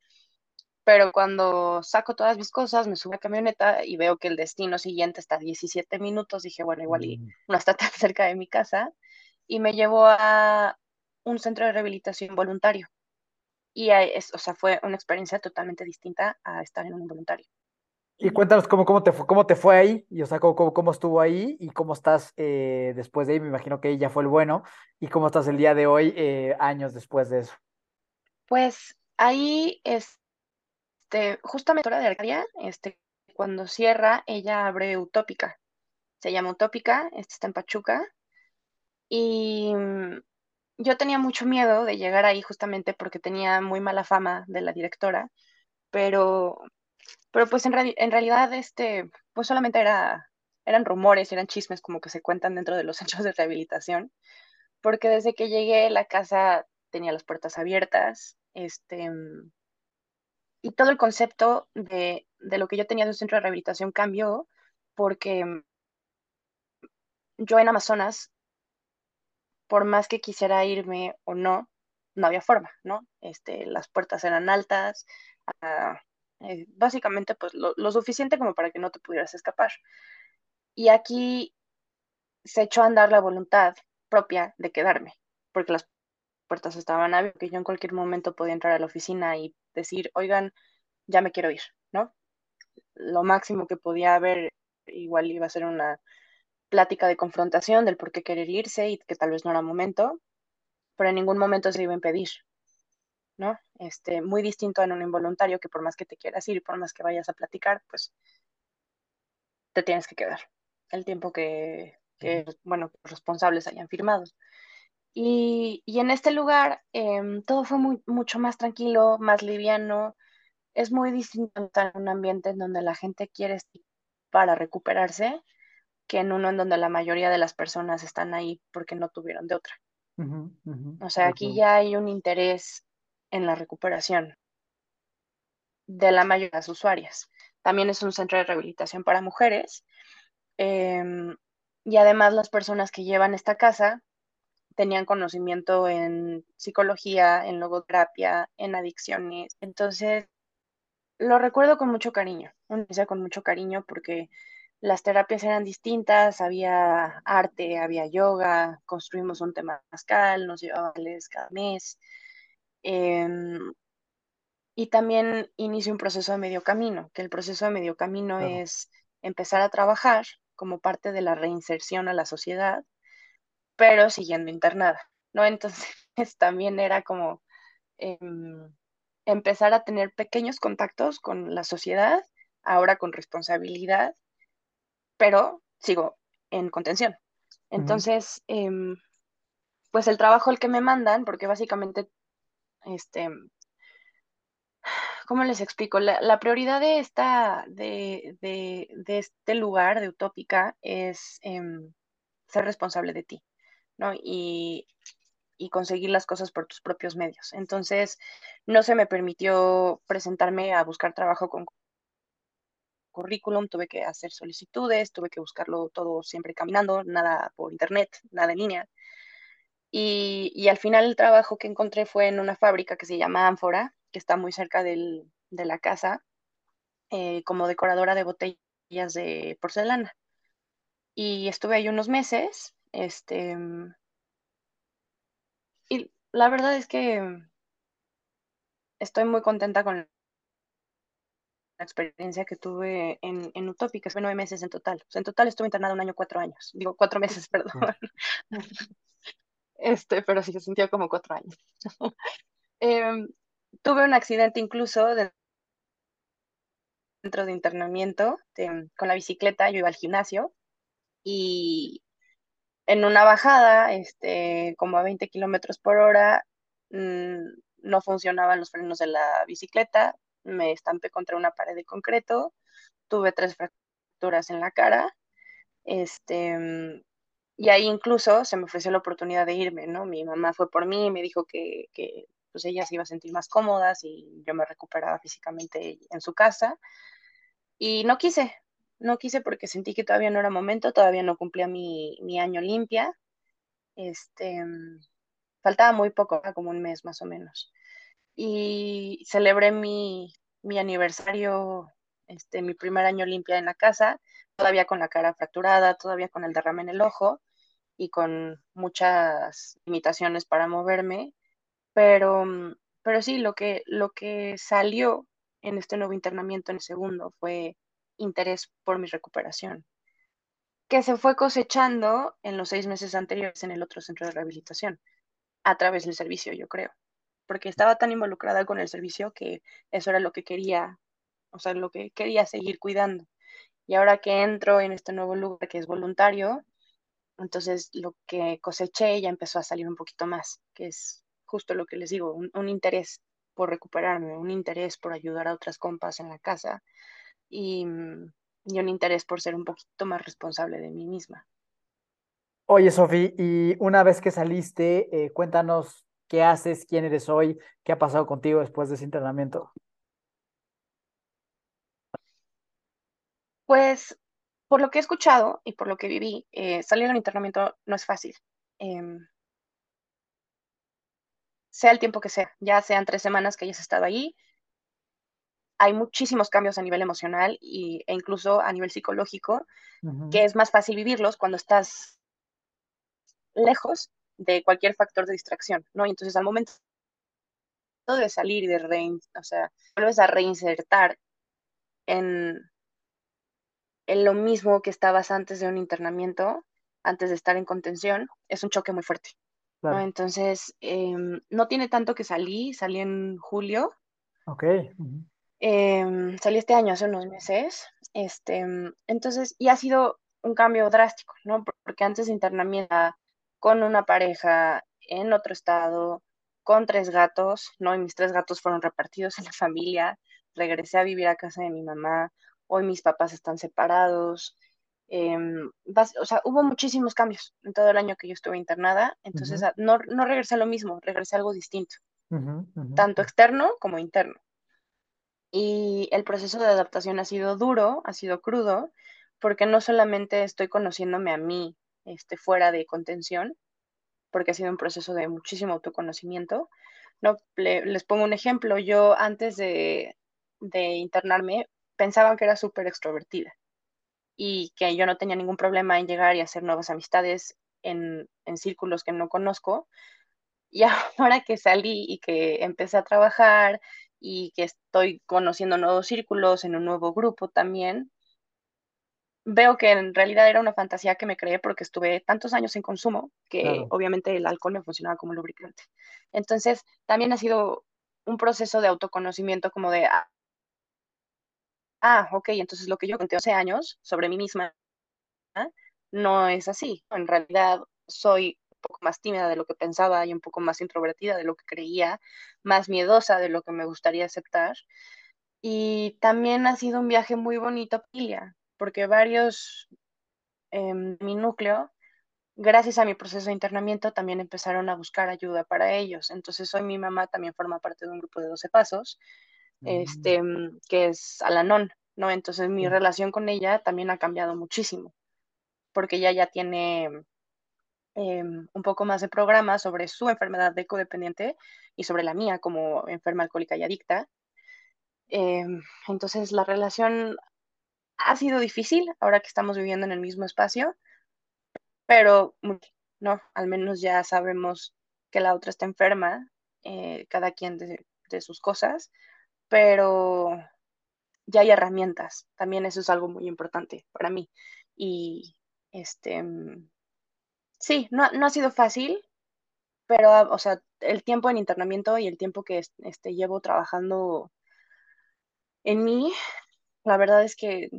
Pero cuando saco todas mis cosas, me subo a camioneta y veo que el destino siguiente está a 17 minutos, dije, bueno, igual y Mm. no está *laughs* tan cerca de mi casa, y me llevó a un centro de rehabilitación voluntario. Y es, o sea, fue una experiencia totalmente distinta a estar en un voluntario. Y cuéntanos cómo, cómo te fue, cómo te fue ahí, y o sea, cómo, cómo, cómo estuvo ahí y cómo estás eh, después de ahí. Me imagino que ahí ya fue el bueno. Y cómo estás el día de hoy, eh, años después de eso. Pues ahí, este, justamente hora de Arcadia, este, cuando cierra, ella abre Utópica. Se llama Utópica, este está en Pachuca. Y mm, yo tenía mucho miedo de llegar ahí justamente porque tenía muy mala fama de la directora, pero, pero pues en, en realidad, este, pues solamente era, eran rumores, eran chismes como que se cuentan dentro de los *laughs* centros de rehabilitación, porque desde que llegué la casa tenía las puertas abiertas, este, mm, y todo el concepto de, de lo que yo tenía de un centro de rehabilitación cambió porque mm, yo en Amazonas, por más que quisiera irme o no, no había forma, ¿no? Este, las puertas eran altas, eh, básicamente pues lo, lo suficiente como para que no te pudieras escapar. Y aquí se echó a andar la voluntad propia de quedarme, porque las puertas estaban abiertas, que yo en cualquier momento podía entrar a la oficina y decir, oigan, ya me quiero ir, ¿no? Lo máximo que podía haber igual iba a ser una plática de confrontación del por qué querer irse y que tal vez no era momento, pero en ningún momento se iba a impedir, ¿no? Este, muy distinto en un involuntario que por más que te quieras ir, por más que vayas a platicar, pues te tienes que quedar el tiempo que, que bueno, los responsables hayan firmado. Y, y en este lugar eh, todo fue muy, mucho más tranquilo, más liviano. Es muy distinto estar en un ambiente en donde la gente quiere estar para recuperarse que en uno en donde la mayoría de las personas están ahí porque no tuvieron de otra. O sea, aquí ya hay un interés en la recuperación de la mayoría de las usuarias. También es un centro de rehabilitación para mujeres. em, y además las personas que llevan esta casa tenían conocimiento en psicología, en logoterapia, en adicciones. Entonces, lo recuerdo con mucho cariño, experiencia con mucho cariño porque las terapias eran distintas, había arte, había yoga, construimos un tema temazcal, nos llevábamos cada mes. em, y también inicio un proceso de medio camino, que el proceso de medio camino Claro. es empezar a trabajar como parte de la reinserción a la sociedad, pero siguiendo internada, ¿no? Entonces *laughs* también era como em, empezar a tener pequeños contactos con la sociedad, ahora con responsabilidad, pero sigo en contención. Entonces, em, pues el trabajo al que me mandan, porque básicamente, este, ¿cómo les explico? La, la prioridad de, esta, de, de, de este lugar de Utópica es em, ser responsable de ti, Y, conseguir las cosas por tus propios medios. Entonces, no se me permitió presentarme a buscar trabajo con currículum, tuve que hacer solicitudes, tuve que buscarlo todo siempre caminando, nada por internet, nada en línea. Y, y al final el trabajo que encontré fue en una fábrica que se llama Ánfora, que está muy cerca del, de la casa, eh, como decoradora de botellas de porcelana. Y estuve ahí unos meses, este, y la verdad es que estoy muy contenta con la experiencia que tuve en, en Utópica, fue nueve meses en total. O sea, en total estuve internada un año, cuatro años. Digo, cuatro meses, *laughs* perdón. Este, pero sí se sintió como cuatro años. *laughs* Em, tuve un accidente incluso de- dentro de internamiento de- con la bicicleta. Yo iba al gimnasio y en una bajada, este, como a 20 kilómetros por hora, mm, no funcionaban los frenos de la bicicleta. Me estampé contra una pared de concreto. Tuve tres fracturas en la cara. Este, mm, y ahí incluso se me ofreció la oportunidad de irme, ¿no? Mi mamá fue por mí y me dijo que, que pues ella se iba a sentir más cómoda si yo me recuperaba físicamente en su casa. Y no quise, no quise porque sentí que todavía no era momento, todavía no cumplía mi, mi año limpia. Este, faltaba muy poco, como un mes más o menos. Y celebré mi, mi aniversario, este, mi primer año limpia en la casa, todavía con la cara fracturada, todavía con el derrame en el ojo y con muchas limitaciones para moverme, pero, pero sí, lo que, lo que salió en este nuevo internamiento en el segundo fue interés por mi recuperación, que se fue cosechando en los seis meses anteriores en el otro centro de rehabilitación, a través del servicio, yo creo, porque estaba tan involucrada con el servicio que eso era lo que quería, o sea, lo que quería seguir cuidando. Y ahora que entro en este nuevo lugar que es voluntario, entonces lo que coseché ya empezó a salir un poquito más, que es justo lo que les digo, un, un interés por recuperarme, un interés por ayudar a otras compas en la casa y, y un interés por ser un poquito más responsable de mí misma. Oye, Sofi, y una vez que saliste, eh, cuéntanos qué haces, quién eres hoy, qué ha pasado contigo después de ese entrenamiento. Pues por lo que he escuchado y por lo que viví, eh, salir del internamiento no es fácil. Em, sea el tiempo que sea, ya sean tres semanas que hayas estado ahí, hay muchísimos cambios a nivel emocional y, e incluso a nivel psicológico, que es más fácil vivirlos cuando estás lejos de cualquier factor de distracción, ¿no? Y entonces al momento de salir y de rein, o sea, vuelves a reinsertar en, en lo mismo que estabas antes de un internamiento, antes de estar en contención, es un choque muy fuerte, Entonces, em, no tiene tanto que salí, salí en julio, ok. Em, salí este año, hace unos meses, este, entonces, y ha sido un cambio drástico, ¿no? Porque antes de internamiento con una pareja en otro estado, con tres gatos, ¿no? Y mis tres gatos fueron repartidos en la familia, regresé a vivir a casa de mi mamá, hoy mis papás están separados, em, o sea, hubo muchísimos cambios en todo el año que yo estuve internada, entonces ujú, a- no, no regresé a lo mismo, regresé a algo distinto, tanto externo como interno. Y el proceso de adaptación ha sido duro, ha sido crudo, porque no solamente estoy conociéndome a mí, este, fuera de contención, porque ha sido un proceso de muchísimo autoconocimiento. No, Le- les pongo un ejemplo. Yo antes de, de internarme pensaba que era súper extrovertida y que yo no tenía ningún problema en llegar y hacer nuevas amistades en, en círculos que no conozco. Y *laughs* ahora que salí y que empecé a trabajar y que estoy conociendo nuevos círculos en un nuevo grupo también, veo que en realidad era una fantasía que me creé porque estuve tantos años en consumo que claro, obviamente el alcohol me funcionaba como lubricante. Entonces, también ha sido un proceso de autoconocimiento como de, ah, ah, ok, entonces lo que yo conté hace años sobre mí misma no es así. En realidad soy poco más tímida de lo que pensaba y un poco más introvertida de lo que creía, más miedosa de lo que me gustaría aceptar. Y también ha sido un viaje muy bonito a familia, porque varios en mi núcleo, gracias a mi proceso de internamiento, también empezaron a buscar ayuda para ellos. Entonces, hoy mi mamá también forma parte de un grupo de 12 pasos, mm, este, que es Alanón, ¿no? Entonces, mi relación con ella también ha cambiado muchísimo, porque ella ya tiene eh, un poco más de programa sobre su enfermedad de codependiente y sobre la mía como enferma alcohólica y adicta. Eh, entonces, la relación ha sido difícil ahora que estamos viviendo en el mismo espacio, pero no, al menos ya sabemos que la otra está enferma, eh, cada quien de, de, sus cosas, pero ya hay herramientas, también eso es algo muy importante para mí. Y este, sí, no, no ha sido fácil, pero, o sea, el tiempo en internamiento y el tiempo que este, llevo trabajando en mí, la verdad es que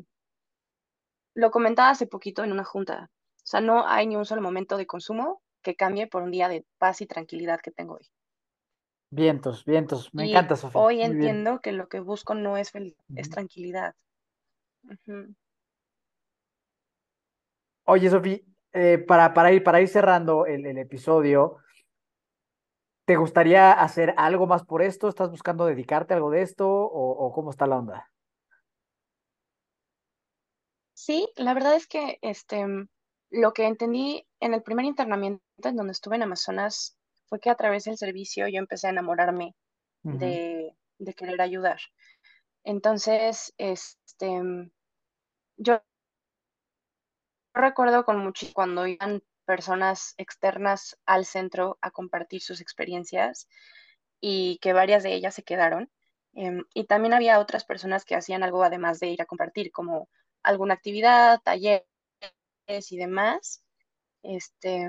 lo comentaba hace poquito en una junta. O sea, no hay ni un solo momento de consumo que cambie por un día de paz y tranquilidad que tengo hoy. Vientos, vientos, me Y encanta, Sofi, hoy muy bien. entiendo que lo que busco no es felicidad, es tranquilidad. Oye, Sofi, eh, para, para ir, para ir cerrando el, el episodio, ¿te gustaría hacer algo más por esto? ¿Estás buscando dedicarte a algo de esto o, o cómo está la onda? Sí, la verdad es que este, lo que entendí en el primer internamiento en donde estuve en Amazonas fue que a través del servicio yo empecé a enamorarme de, de querer ayudar. Entonces, este, yo recuerdo con mucho cuando iban personas externas al centro a compartir sus experiencias y que varias de ellas se quedaron. Em, y también había otras personas que hacían algo además de ir a compartir, como alguna actividad, talleres y demás. Este,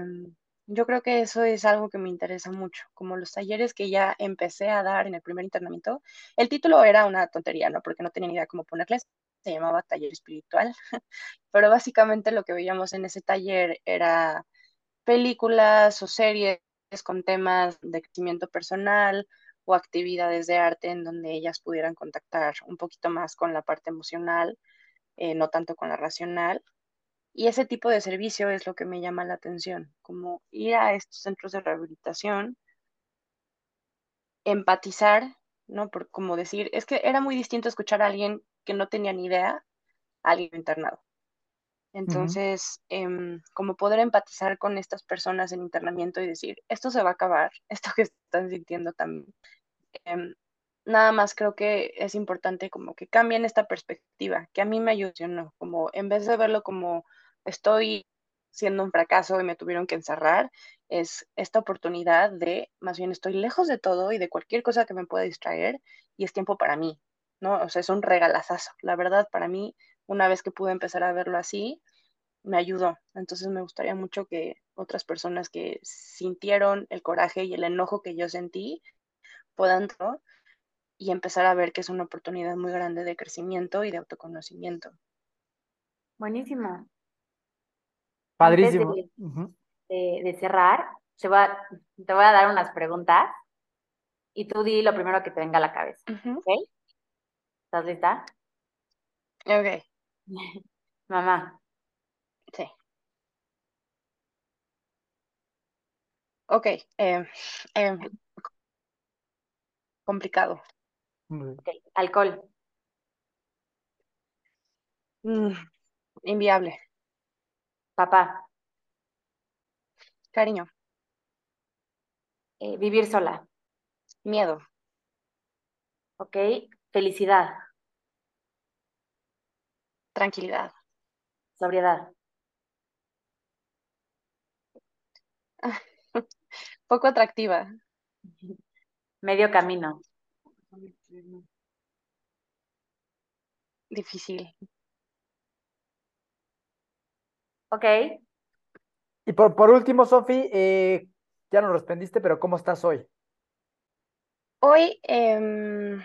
yo creo que eso es algo que me interesa mucho, como los talleres que ya empecé a dar en el primer internamiento. El título era una tontería, ¿no? Porque no tenía ni idea cómo ponerles. Se llamaba taller espiritual, *laughs* pero básicamente lo que veíamos en ese taller era películas o series con temas de crecimiento personal o actividades de arte en donde ellas pudieran contactar un poquito más con la parte emocional, eh, no tanto con la racional. Y ese tipo de servicio es lo que me llama la atención, como ir a estos centros de rehabilitación, empatizar, ¿no? Por como decir, es que era muy distinto escuchar a alguien que no tenía ni idea alguien internado. Entonces, em, como poder empatizar con estas personas en internamiento y decir, esto se va a acabar, *laughs* esto que están sintiendo también. Em, nada más creo que es importante como que cambien esta perspectiva, que a mí me ayudó, ¿no? Como en vez de verlo como estoy siendo un fracaso y me tuvieron que encerrar, es esta oportunidad de, más bien estoy lejos de todo y de cualquier cosa que me pueda distraer y es tiempo para mí, ¿no? O sea, es un regalazazo. La verdad, para mí, una vez que pude empezar a verlo así, me ayudó. Entonces me gustaría mucho que otras personas que sintieron el coraje y el enojo que yo sentí puedan ¿no? y empezar a ver que es una oportunidad muy grande de crecimiento y de autoconocimiento. Buenísimo. Antes de, Padrísimo. De, de cerrar, te voy, a, te voy a dar unas preguntas y tú di lo primero que te venga a la cabeza. Ujú. ¿Ok? ¿Estás lista? Ok, *laughs* Mamá, sí. Ok, eh, eh, complicado. Alcohol, Mm, inviable. papá, Cariño, eh, vivir sola, miedo, ¿ok? Felicidad, tranquilidad. sobriedad, *laughs* Poco atractiva. medio camino, Difícil. ¿ok? Y por, por último, Sofi, eh, ya nos respondiste, pero ¿cómo estás hoy? Hoy, em,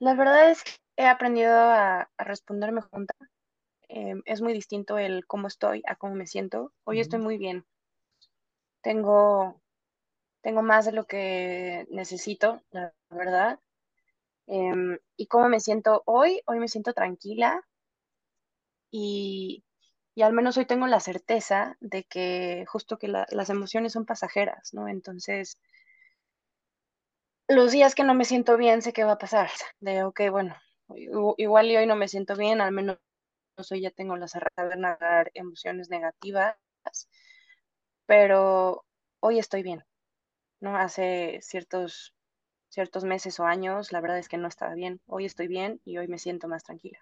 la verdad es que he aprendido a, a responderme junta. Em, es muy distinto el cómo estoy a cómo me siento. Hoy estoy muy bien. Tengo, tengo más de lo que necesito, la verdad. Em, ¿y cómo me siento hoy? Hoy me siento tranquila y, y al menos hoy tengo la certeza de que justo que la- las emociones son pasajeras, ¿no? Entonces, los días que no me siento bien, sé qué va a pasar. De, ok, bueno, igual y hoy no me siento bien, al menos hoy ya tengo la certeza de nadar emociones negativas, pero hoy estoy bien, ¿no? Hace ciertos, ciertos meses o años, la verdad es que no estaba bien. Hoy estoy bien y hoy me siento más tranquila.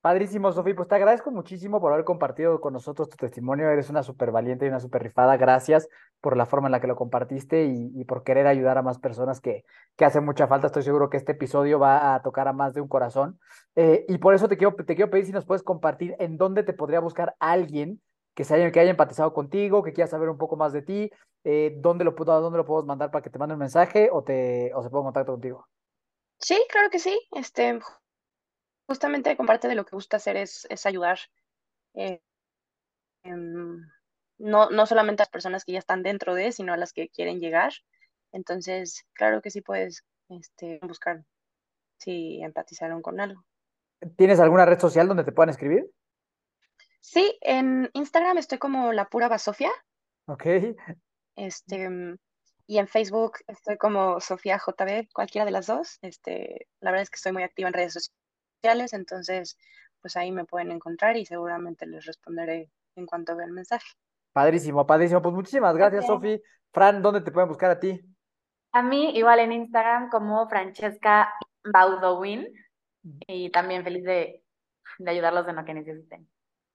Padrísimo, Sofi. Pues te agradezco muchísimo por haber compartido con nosotros tu testimonio. Eres una súper valiente y una súper rifada. Gracias por la forma en la que lo compartiste y, por querer ayudar a más personas que, que hace mucha falta. Estoy seguro que este episodio va a tocar a más de un corazón. Eh, y por eso te quiero, te quiero pedir si nos puedes compartir en dónde te podría buscar alguien que, se haya, que haya empatizado contigo, que quiera saber un poco más de ti, eh, dónde lo, dónde lo podemos mandar para que te mande un mensaje o, te, o se ponga en contacto contigo. Sí, claro que sí. Este, justamente comparte de lo que gusta hacer es, es ayudar. eh, em, no, no solamente a las personas que ya están dentro de, sino a las que quieren llegar. Entonces, claro que sí puedes este, buscar si empatizaron con algo. ¿Tienes alguna red social donde te puedan escribir? Sí, en Instagram estoy como la pura basofia, Ok. este, mm, y en Facebook estoy como Sofía JB, cualquiera de las dos. Este, la verdad es que estoy muy activa en redes sociales. Sociales, entonces pues ahí me pueden encontrar y seguramente les responderé en cuanto vea el mensaje. Padrísimo, padrísimo. Pues muchísimas gracias, Sofi. Fran, ¿dónde te pueden buscar a ti? A mí, igual en Instagram como Francesca Baudowin y también feliz de, de ayudarlos en lo que necesiten.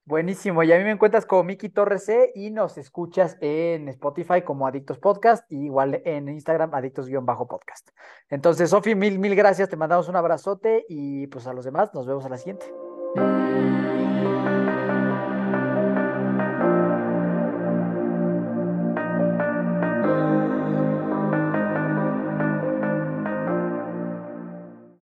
Buenísimo, y a mí me encuentras como Miki Torres C y nos escuchas en Spotify como Adictos Podcast y igual en Instagram Adictos-podcast. Entonces, Sofi, mil, mil gracias, te mandamos un abrazote y pues a los demás nos vemos a la siguiente.